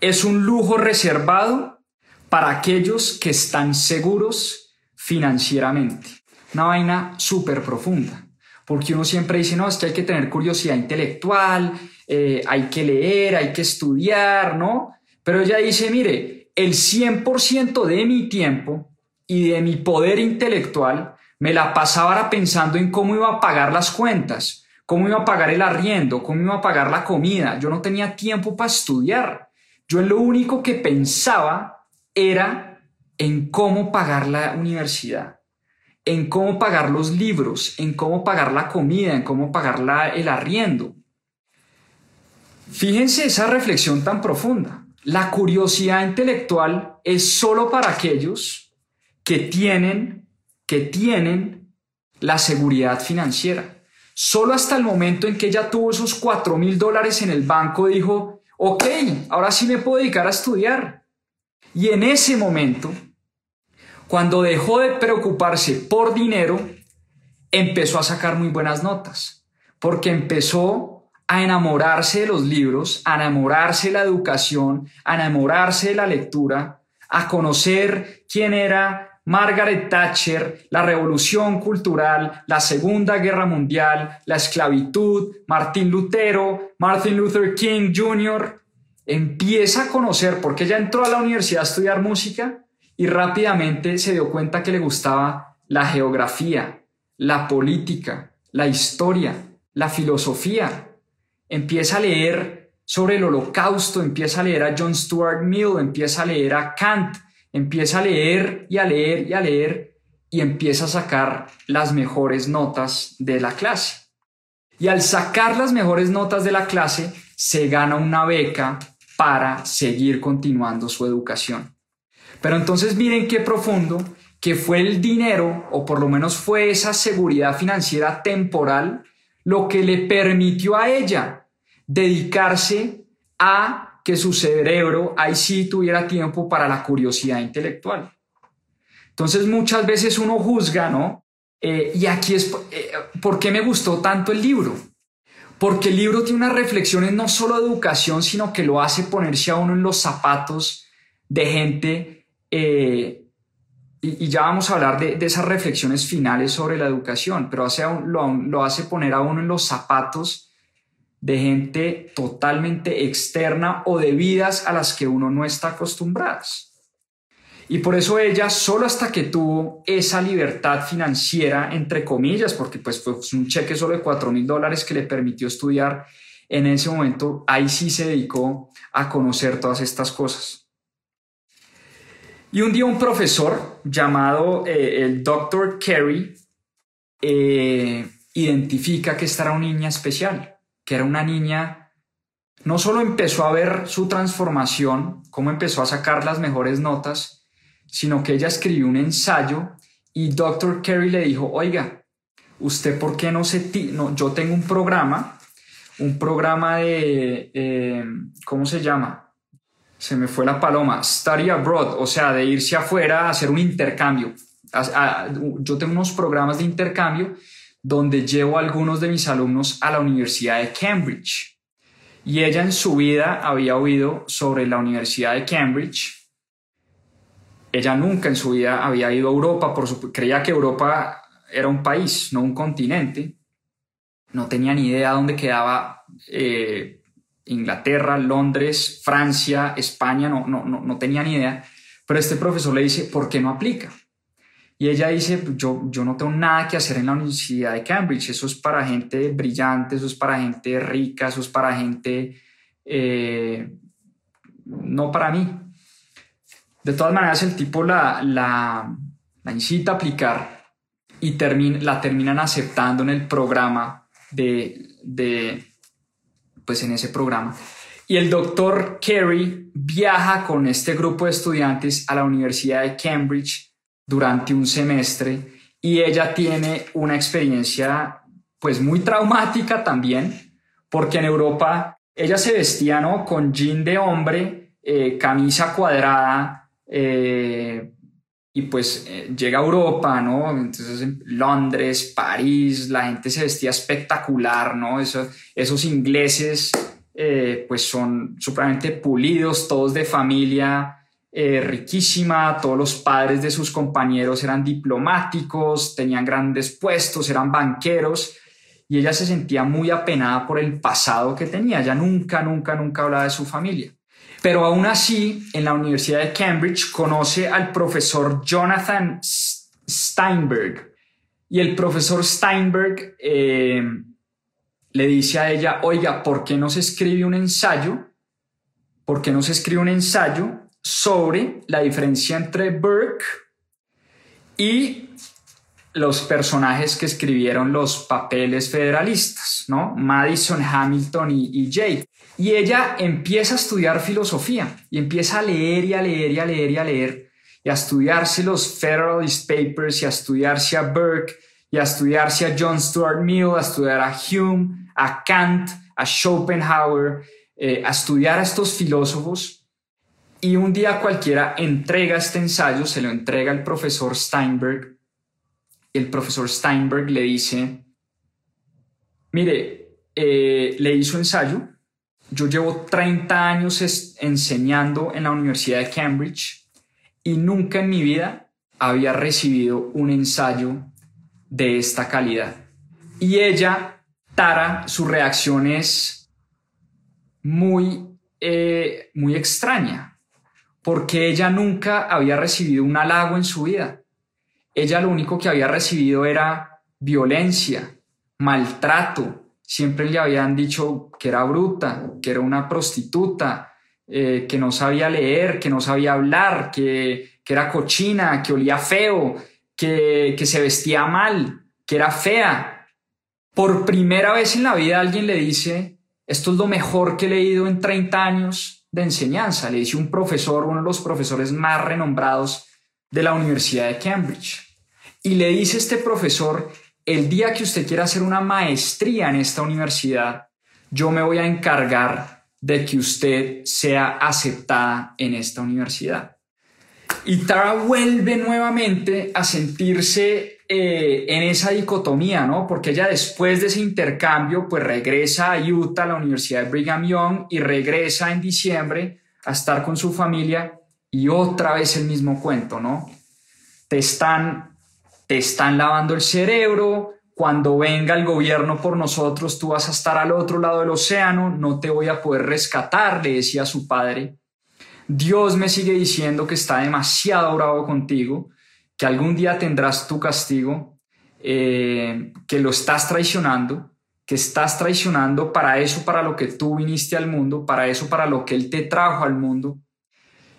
es un lujo reservado para aquellos que están seguros financieramente. Una vaina súper profunda, porque uno siempre dice, no, es que hay que tener curiosidad intelectual, eh, hay que leer, hay que estudiar, ¿no? Pero ella dice, mire, el 100% de mi tiempo y de mi poder intelectual me la pasaba pensando en cómo iba a pagar las cuentas, cómo iba a pagar el arriendo, cómo iba a pagar la comida. Yo no tenía tiempo para estudiar. Yo lo único que pensaba era en cómo pagar la universidad, en cómo pagar los libros, en cómo pagar la comida, en cómo pagar el arriendo. Fíjense esa reflexión tan profunda. La curiosidad intelectual es solo para aquellos que tienen, que tienen la seguridad financiera. Solo hasta el momento en que ella tuvo esos cuatro mil dólares en el banco dijo, ok, ahora sí me puedo dedicar a estudiar. Y en ese momento, cuando dejó de preocuparse por dinero, empezó a sacar muy buenas notas, porque empezó a enamorarse de los libros, a enamorarse de la educación, a enamorarse de la lectura, a conocer quién era Margaret Thatcher, la revolución cultural, la Segunda Guerra Mundial, la esclavitud, Martín Lutero, Martin Luther King Jr. Empieza a conocer, porque ella entró a la universidad a estudiar música y rápidamente se dio cuenta que le gustaba la geografía, la política, la historia, la filosofía, empieza a leer sobre el holocausto, empieza a leer a John Stuart Mill, empieza a leer a Kant, empieza a leer y a leer y a leer y empieza a sacar las mejores notas de la clase. Y al sacar las mejores notas de la clase, se gana una beca para seguir continuando su educación. Pero entonces miren qué profundo que fue el dinero, o por lo menos fue esa seguridad financiera temporal, lo que le permitió a ella dedicarse a que su cerebro ahí sí tuviera tiempo para la curiosidad intelectual. Entonces muchas veces uno juzga, ¿no? Eh, y aquí es, eh, ¿por qué me gustó tanto el libro? Porque el libro tiene unas reflexiones no solo de educación, sino que lo hace ponerse a uno en los zapatos de gente, eh, y, ya vamos a hablar de, esas reflexiones finales sobre la educación, pero hace, lo, lo hace poner a uno en los zapatos de gente totalmente externa o de vidas a las que uno no está acostumbrado. Y por eso ella, solo hasta que tuvo esa libertad financiera, entre comillas, porque pues fue un cheque solo de 4 mil dólares que le permitió estudiar, en ese momento ahí sí se dedicó a conocer todas estas cosas. Y un día un profesor llamado eh, el Dr. Kerry eh, identifica que esta era una niña especial que era una niña, no solo empezó a ver su transformación, cómo empezó a sacar las mejores notas, sino que ella escribió un ensayo y Dr. Kerry le dijo, oiga, ¿usted por qué no se... No, yo tengo un programa, un programa de... Eh, ¿Cómo se llama? Se me fue la paloma, study abroad, o sea, de irse afuera a hacer un intercambio. yo tengo unos programas de intercambio donde llevo a algunos de mis alumnos a la Universidad de Cambridge. Y ella en su vida había oído sobre la Universidad de Cambridge. Ella nunca en su vida había ido a Europa, por su, creía que Europa era un país, no un continente. No tenía ni idea dónde quedaba eh, Inglaterra, Londres, Francia, España, no, no, no, no tenía ni idea. Pero este profesor le dice, ¿por qué no aplica? Y ella dice, yo, yo no tengo nada que hacer en la Universidad de Cambridge, eso es para gente brillante, eso es para gente rica, eso es para gente, eh, no para mí. De todas maneras, el tipo la, la, la incita a aplicar y la terminan aceptando en el programa de, de, pues en ese programa. Y el doctor Kerry viaja con este grupo de estudiantes a la Universidad de Cambridge durante un semestre y ella tiene una experiencia pues muy traumática también, porque en Europa ella se vestía ¿no? con jean de hombre, eh, camisa cuadrada, eh, y pues eh, llega a Europa, ¿no? Entonces en Londres, París, la gente se vestía espectacular, ¿no? esos ingleses eh, pues son supremamente pulidos, todos de familia eh, riquísima, todos los padres de sus compañeros eran diplomáticos, tenían grandes puestos, eran banqueros y ella se sentía muy apenada por el pasado que tenía, ella nunca, nunca, nunca hablaba de su familia. Pero aún así, en la Universidad de Cambridge conoce al profesor Jonathan Steinberg. Y el profesor Steinberg eh, le dice a ella, oiga, ¿por qué no se escribe un ensayo? ¿Por qué no se escribe un ensayo sobre la diferencia entre Burke y los personajes que escribieron los papeles federalistas, ¿no? Madison, Hamilton y, y Jake. Y ella empieza a estudiar filosofía y empieza a leer y a leer y a leer y a leer y a estudiarse los Federalist Papers y a estudiarse a Burke y a estudiarse a John Stuart Mill, a estudiar a Hume, a Kant, a Schopenhauer, eh, a estudiar a estos filósofos. Y un día cualquiera entrega este ensayo, se lo entrega el profesor Steinberg. Y el profesor Steinberg le dice, mire, eh, leí su ensayo, yo llevo 30 años enseñando en la Universidad de Cambridge y nunca en mi vida había recibido un ensayo de esta calidad. Y ella, Tara, su reacción es muy, eh, muy extraña, porque ella nunca había recibido un halago en su vida. Ella lo único que había recibido era violencia, maltrato. Siempre le habían dicho que era bruta, que era una prostituta, eh, que no sabía leer, que no sabía hablar, que, que era cochina, que olía feo, que, se vestía mal, que era fea. Por primera vez en la vida alguien le dice, esto es lo mejor que he leído en 30 años de enseñanza. Le dice un profesor, uno de los profesores más renombrados de la Universidad de Cambridge. Y le dice este profesor, el día que usted quiera hacer una maestría en esta universidad, yo me voy a encargar de que usted sea aceptada en esta universidad. Y Tara vuelve nuevamente a sentirse eh, en esa dicotomía, ¿no? Porque ella después de ese intercambio, pues regresa a Utah, a la Universidad de Brigham Young, y regresa en diciembre a estar con su familia y otra vez el mismo cuento, ¿no? Te están, te están lavando el cerebro, cuando venga el gobierno por nosotros, tú vas a estar al otro lado del océano, no te voy a poder rescatar, le decía su padre. Dios me sigue diciendo que está demasiado bravo contigo, que algún día tendrás tu castigo, eh, que lo estás traicionando, que estás traicionando para eso, para lo que tú viniste al mundo, para eso, para lo que Él te trajo al mundo.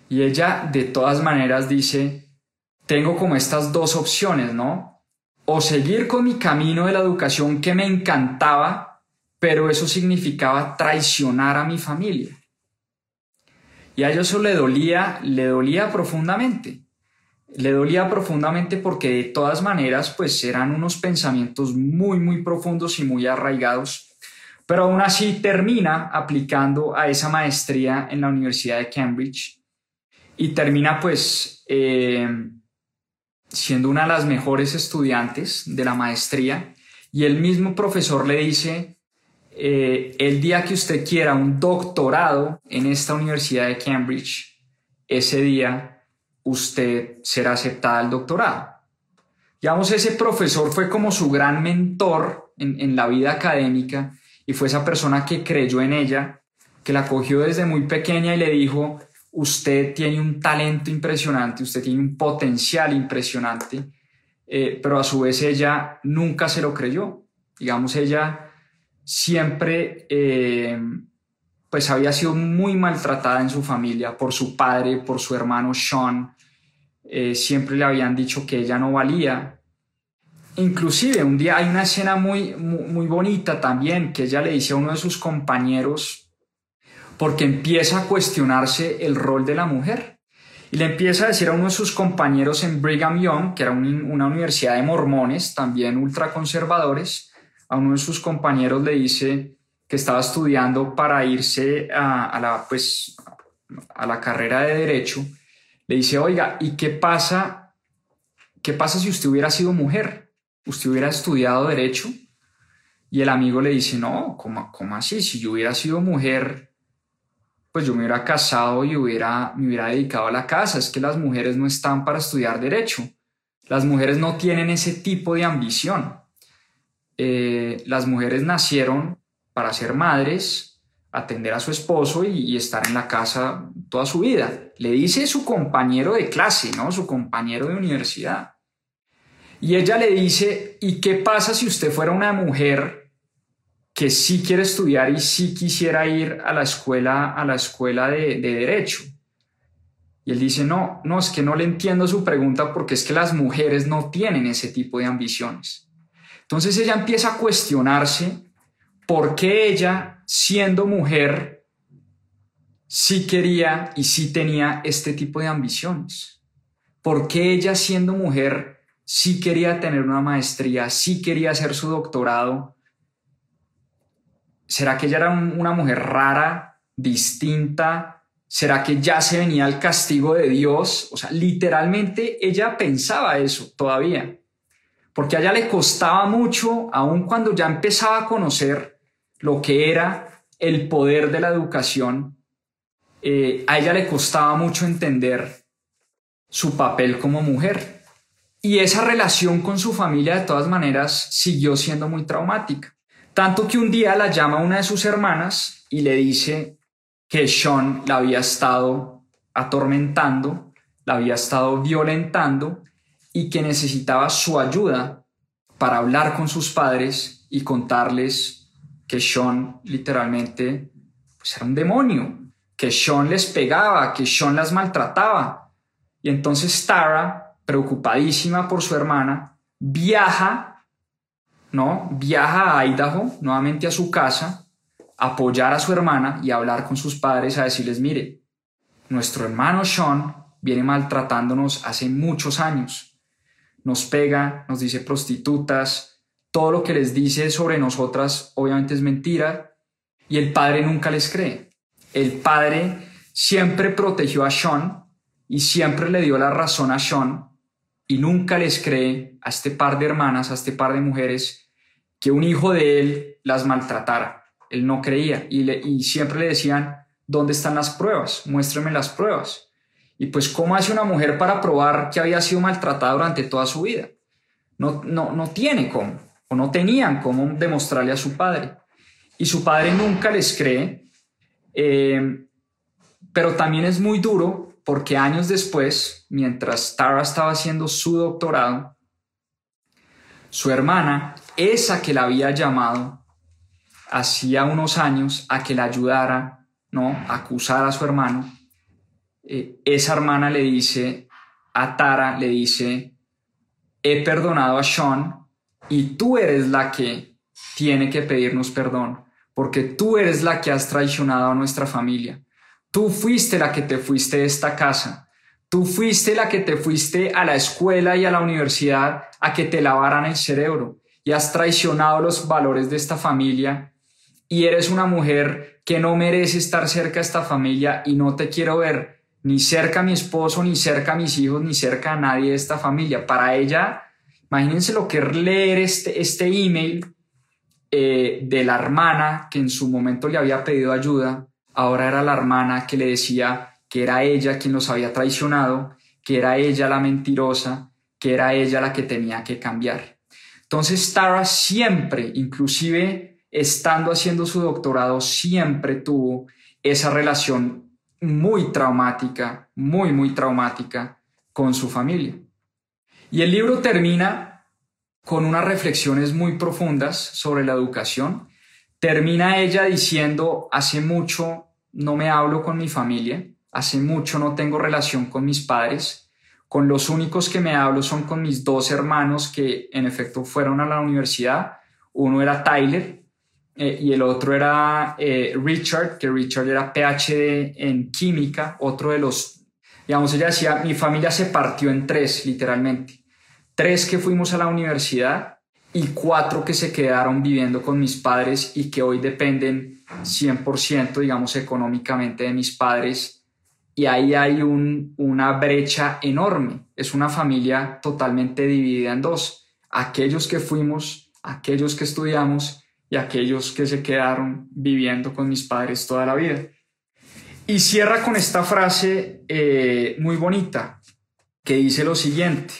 Y ella de todas maneras dice, tengo como estas dos opciones, ¿no? O seguir con mi camino de la educación que me encantaba, pero eso significaba traicionar a mi familia. Y a eso le dolía, le dolía profundamente. Le dolía profundamente porque de todas maneras pues eran unos pensamientos muy, muy profundos y muy arraigados. Pero aún así termina aplicando a esa maestría en la Universidad de Cambridge y termina pues eh, siendo una de las mejores estudiantes de la maestría y el mismo profesor le dice, eh, el día que usted quiera un doctorado en esta Universidad de Cambridge, ese día usted será aceptada al doctorado. Digamos, ese profesor fue como su gran mentor en, en la vida académica y fue esa persona que creyó en ella, que la cogió desde muy pequeña y le dijo, usted tiene un talento impresionante, usted tiene un potencial impresionante, eh, pero a su vez ella nunca se lo creyó. Digamos, ella siempre eh, pues había sido muy maltratada en su familia por su padre, por su hermano Sean. eh, siempre le habían dicho que ella no valía. Inclusive un día hay una escena muy, muy, muy bonita también que ella le dice a uno de sus compañeros porque empieza a cuestionarse el rol de la mujer. Y le empieza a decir a uno de sus compañeros en Brigham Young, que era una universidad de mormones, también ultraconservadores, a uno de sus compañeros le dice que estaba estudiando para irse a, la, pues, a la carrera de derecho, le dice, oiga, ¿y qué pasa? ¿Qué pasa si usted hubiera sido mujer? ¿Usted hubiera estudiado derecho? Y el amigo le dice, no, ¿cómo, cómo así? Si yo hubiera sido mujer, pues yo me hubiera casado y hubiera, me hubiera dedicado a la casa. Es que las mujeres no están para estudiar derecho. Las mujeres no tienen ese tipo de ambición. Eh, las mujeres nacieron para ser madres, atender a su esposo y, estar en la casa toda su vida. Le dice su compañero de clase, ¿no? Su compañero de universidad. Y ella le dice, ¿y qué pasa si usted fuera una mujer que sí quiere estudiar y sí quisiera ir a la escuela, a la escuela de, derecho. Y él dice, no, no, es que no le entiendo su pregunta porque es que las mujeres no tienen ese tipo de ambiciones. Entonces ella empieza a cuestionarse por qué ella, siendo mujer, sí quería y sí tenía este tipo de ambiciones. ¿Por qué ella, siendo mujer, sí quería tener una maestría, sí quería hacer su doctorado, ¿Será que ella era una mujer rara, distinta? ¿Será que ya se venía el castigo de Dios? O sea, literalmente ella pensaba eso todavía. Porque a ella le costaba mucho, aun cuando ya empezaba a conocer lo que era el poder de la educación, eh, a ella le costaba mucho entender su papel como mujer. Y esa relación con su familia de todas maneras siguió siendo muy traumática. Tanto que un día la llama una de sus hermanas y le dice que Sean la había estado atormentando, la había estado violentando y que necesitaba su ayuda para hablar con sus padres y contarles que Sean literalmente pues, era un demonio, que Sean les pegaba, que Sean las maltrataba. Y entonces Tara, preocupadísima por su hermana, viaja ¿no? Viaja a Idaho, nuevamente a su casa, apoyar a su hermana y hablar con sus padres, a decirles, mire, nuestro hermano Sean viene maltratándonos hace muchos años. Nos pega, nos dice prostitutas, todo lo que les dice sobre nosotras obviamente es mentira y el padre nunca les cree. El padre siempre protegió a Sean y siempre le dio la razón a Sean y nunca les cree a este par de hermanas, a este par de mujeres, que un hijo de él las maltratara. Él no creía y, siempre le decían, ¿dónde están las pruebas? Muéstrame las pruebas. Y pues, ¿cómo hace una mujer para probar que había sido maltratada durante toda su vida? No, no, no tiene cómo, o no tenían cómo demostrarle a su padre. Y su padre nunca les cree, eh, pero también es muy duro porque años después, mientras Tara estaba haciendo su doctorado, su hermana, esa que la había llamado hacía unos años a que la ayudara, ¿no? A acusar a su hermano, eh, esa hermana le dice a Tara, le dice, he perdonado a Sean y tú eres la que tiene que pedirnos perdón, porque tú eres la que has traicionado a nuestra familia. Tú fuiste la que te fuiste de esta casa. Tú fuiste la que te fuiste a la escuela y a la universidad a que te lavaran el cerebro y has traicionado los valores de esta familia y eres una mujer que no merece estar cerca de esta familia y no te quiero ver ni cerca a mi esposo, ni cerca a mis hijos, ni cerca a nadie de esta familia. Para ella, imagínense lo que es leer este, este email eh, de la hermana que en su momento le había pedido ayuda ahora era la hermana que le decía que era ella quien los había traicionado, que era ella la mentirosa, que era ella la que tenía que cambiar. Entonces Tara siempre, inclusive estando haciendo su doctorado, siempre tuvo esa relación muy traumática, muy, muy traumática con su familia. Y el libro termina con unas reflexiones muy profundas sobre la educación Termina ella diciendo, hace mucho no me hablo con mi familia, hace mucho no tengo relación con mis padres, Con los únicos que me hablo son con mis dos hermanos que en efecto fueron a la universidad. Uno era Tyler eh, y el otro era eh, Richard, que Richard era PhD en química, otro de los, digamos, ella decía, mi familia se partió en tres, literalmente. Tres que fuimos a la universidad y cuatro que se quedaron viviendo con mis padres y que hoy dependen 100%, digamos, económicamente de mis padres y ahí hay una brecha enorme. Es una familia totalmente dividida en dos. Aquellos que fuimos, aquellos que estudiamos y aquellos que se quedaron viviendo con mis padres toda la vida. Y cierra con esta frase eh, muy bonita que dice lo siguiente.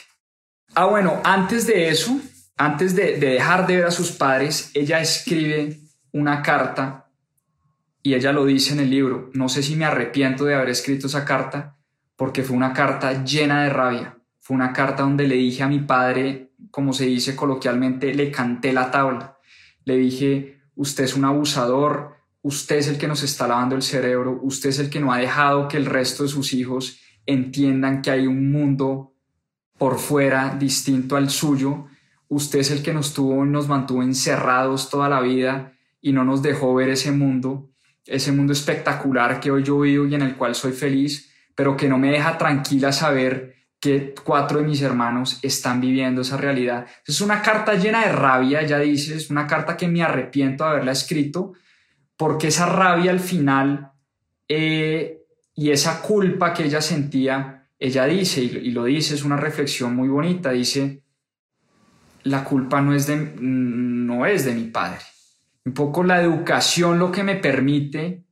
Ah, bueno, antes de eso, antes de dejar de ver a sus padres, ella escribe una carta y ella lo dice en el libro, no sé si me arrepiento de haber escrito esa carta, porque fue una carta llena de rabia, fue una carta donde le dije a mi padre, como se dice coloquialmente, le canté la tabla, le dije, usted es un abusador, usted es el que nos está lavando el cerebro, usted es el que no ha dejado que el resto de sus hijos entiendan que hay un mundo por fuera distinto al suyo, usted es el que nos tuvo nos mantuvo encerrados toda la vida y no nos dejó ver ese mundo ese mundo espectacular que hoy yo vivo y en el cual soy feliz, pero que no me deja tranquila saber que cuatro de mis hermanos están viviendo esa realidad. Es una carta llena de rabia, ya dice, es una carta que me arrepiento de haberla escrito, porque esa rabia al final eh, y esa culpa que ella sentía, ella dice, y lo dice, es una reflexión muy bonita, dice, la culpa no es de, no es de mi padre, un poco la educación lo que me permite,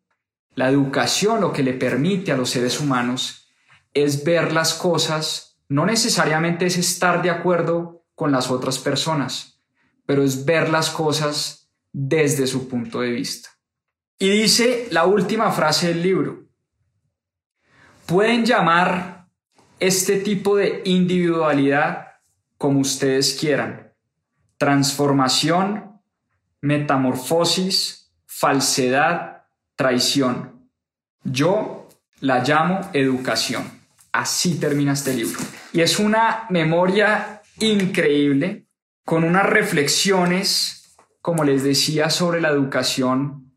la educación lo que le permite a los seres humanos es ver las cosas, no necesariamente es estar de acuerdo con las otras personas, pero es ver las cosas desde su punto de vista. Y dice la última frase del libro, pueden llamar este tipo de individualidad como ustedes quieran, transformación metamorfosis, falsedad, traición. Yo la llamo educación. Así termina este libro. Y es una memoria increíble, con unas reflexiones, como les decía, sobre la educación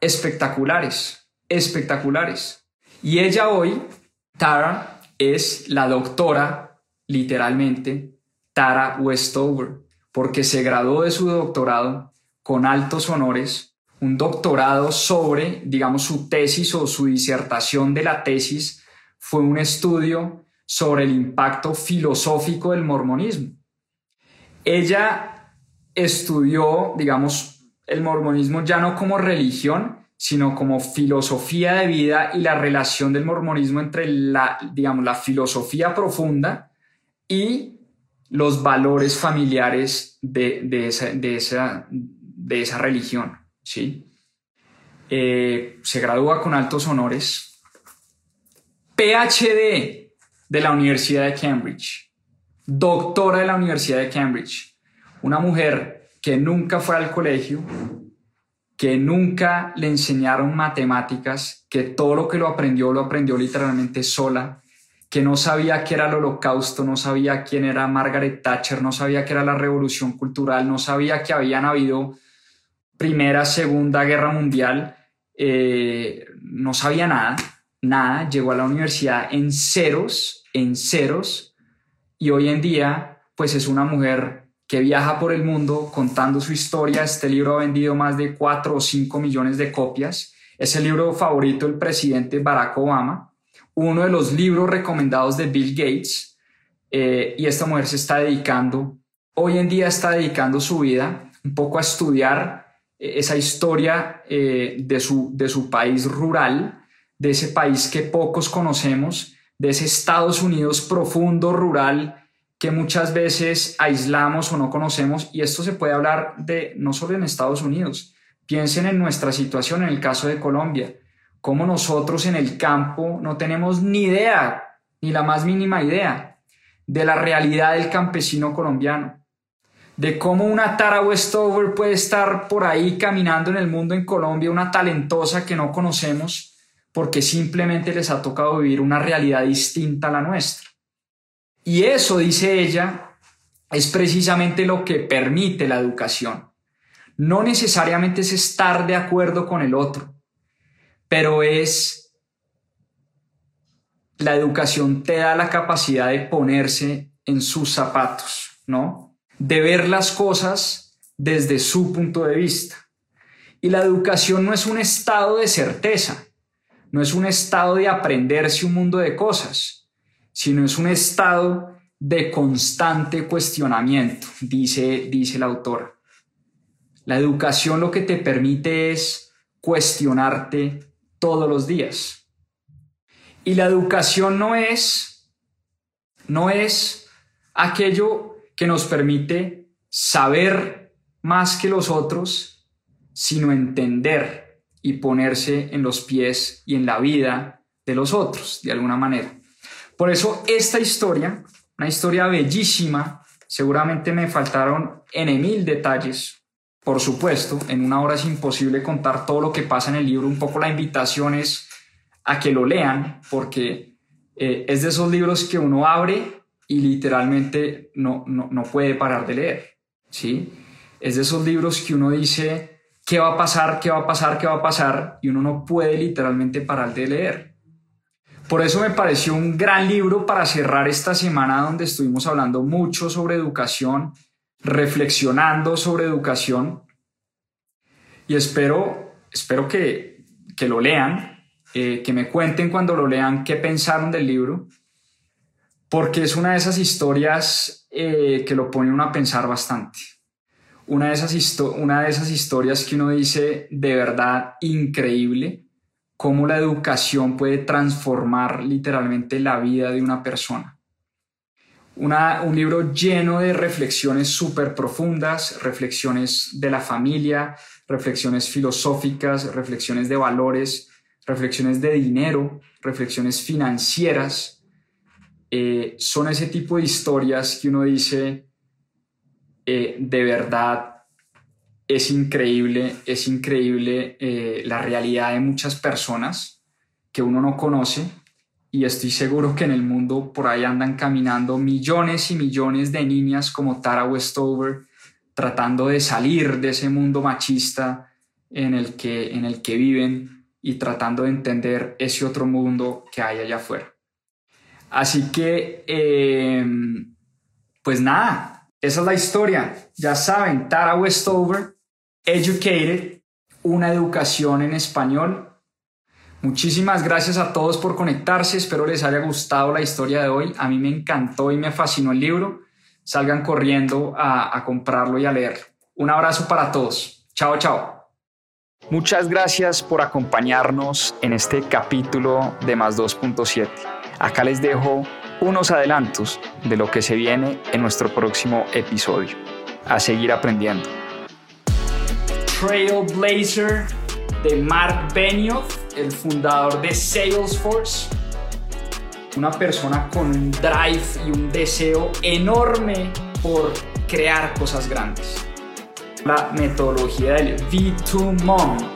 espectaculares, espectaculares. Y ella hoy, Tara, es la doctora, literalmente, Tara Westover, porque se graduó de su doctorado con altos honores, un doctorado sobre, digamos, su tesis o su disertación de la tesis fue un estudio sobre el impacto filosófico del mormonismo. Ella estudió, digamos, el mormonismo ya no como religión, sino como filosofía de vida y la relación del mormonismo entre la, digamos, la filosofía profunda y los valores familiares de, de, esa, de, esa, de esa religión, ¿sí? Eh, se gradúa con altos honores. PhD de la Universidad de Cambridge. Doctora de la Universidad de Cambridge. Una mujer que nunca fue al colegio, que nunca le enseñaron matemáticas, que todo lo que lo aprendió lo aprendió literalmente sola, que no sabía qué era el holocausto, no sabía quién era Margaret Thatcher, no sabía qué era la revolución cultural, no sabía que habían habido Primera, Segunda Guerra Mundial, eh, no sabía nada, nada, llegó a la universidad en ceros, en ceros, y hoy en día, pues es una mujer que viaja por el mundo contando su historia. Este libro ha vendido más de 4 o 5 millones de copias. Es el libro favorito del presidente Barack Obama, uno de los libros recomendados de Bill Gates, eh, y esta mujer se está dedicando, hoy en día está dedicando su vida un poco a estudiar esa historia eh, de, su, de su país rural, de ese país que pocos conocemos, de ese Estados Unidos profundo, rural, que muchas veces aislamos o no conocemos. Y esto se puede hablar de no solo en Estados Unidos. Piensen en nuestra situación, en el caso de Colombia, como nosotros en el campo no tenemos ni idea, ni la más mínima idea de la realidad del campesino colombiano de cómo una Tara Westover puede estar por ahí caminando en el mundo en Colombia, una talentosa que no conocemos, porque simplemente les ha tocado vivir una realidad distinta a la nuestra. Y eso, dice ella, es precisamente lo que permite la educación. No necesariamente es estar de acuerdo con el otro, pero es la educación te da la capacidad de ponerse en sus zapatos, ¿no? De ver las cosas desde su punto de vista. Y la educación no es un estado de certeza, no es un estado de aprenderse un mundo de cosas, sino es un estado de constante cuestionamiento, dice, dice la autora. La educación lo que te permite es cuestionarte todos los días. Y la educación no es, no es aquello que nos permite saber más que los otros, sino entender y ponerse en los pies y en la vida de los otros, de alguna manera. Por eso esta historia, una historia bellísima, seguramente me faltaron en mil detalles, por supuesto, en una hora es imposible contar todo lo que pasa en el libro. Un poco la invitación es a que lo lean, porque eh, es de esos libros que uno abre y literalmente no, no, no puede parar de leer. ¿sí? Es de esos libros que uno dice, ¿qué va a pasar? ¿Qué va a pasar? ¿Qué va a pasar? Y uno no puede literalmente parar de leer. Por eso me pareció un gran libro para cerrar esta semana donde estuvimos hablando mucho sobre educación reflexionando sobre educación y espero, espero que, que lo lean, eh, que me cuenten cuando lo lean qué pensaron del libro, porque es una de esas historias eh, que lo pone uno a pensar bastante. Una de, esas una de esas historias que uno dice de verdad increíble, cómo la educación puede transformar literalmente la vida de una persona un libro lleno de reflexiones súper profundas, reflexiones de la familia, reflexiones filosóficas, reflexiones de valores, reflexiones de dinero, reflexiones financieras. Eh, son ese tipo de historias que uno dice, eh, de verdad, es increíble, es increíble eh, la realidad de muchas personas que uno no conoce y estoy seguro que en el mundo por ahí andan caminando millones y millones de niñas como Tara Westover tratando de salir de ese mundo machista en el que, en el que viven y tratando de entender ese otro mundo que hay allá afuera. Así que, em, pues nada, esa es la historia. Ya saben, Tara Westover, Educated, una educación en español Muchísimas gracias a todos por conectarse, espero les haya gustado la historia de hoy. A mí me encantó y me fascinó el libro. Salgan corriendo a, comprarlo y a leerlo. Un abrazo para todos. Chao, chao. Muchas gracias por acompañarnos en este capítulo de Más 2.7. Acá les dejo unos adelantos de lo que se viene en nuestro próximo episodio. A seguir aprendiendo. Trailblazer de Mark Benioff el fundador de Salesforce, una persona con un drive y un deseo enorme por crear cosas grandes. La metodología del V2MOM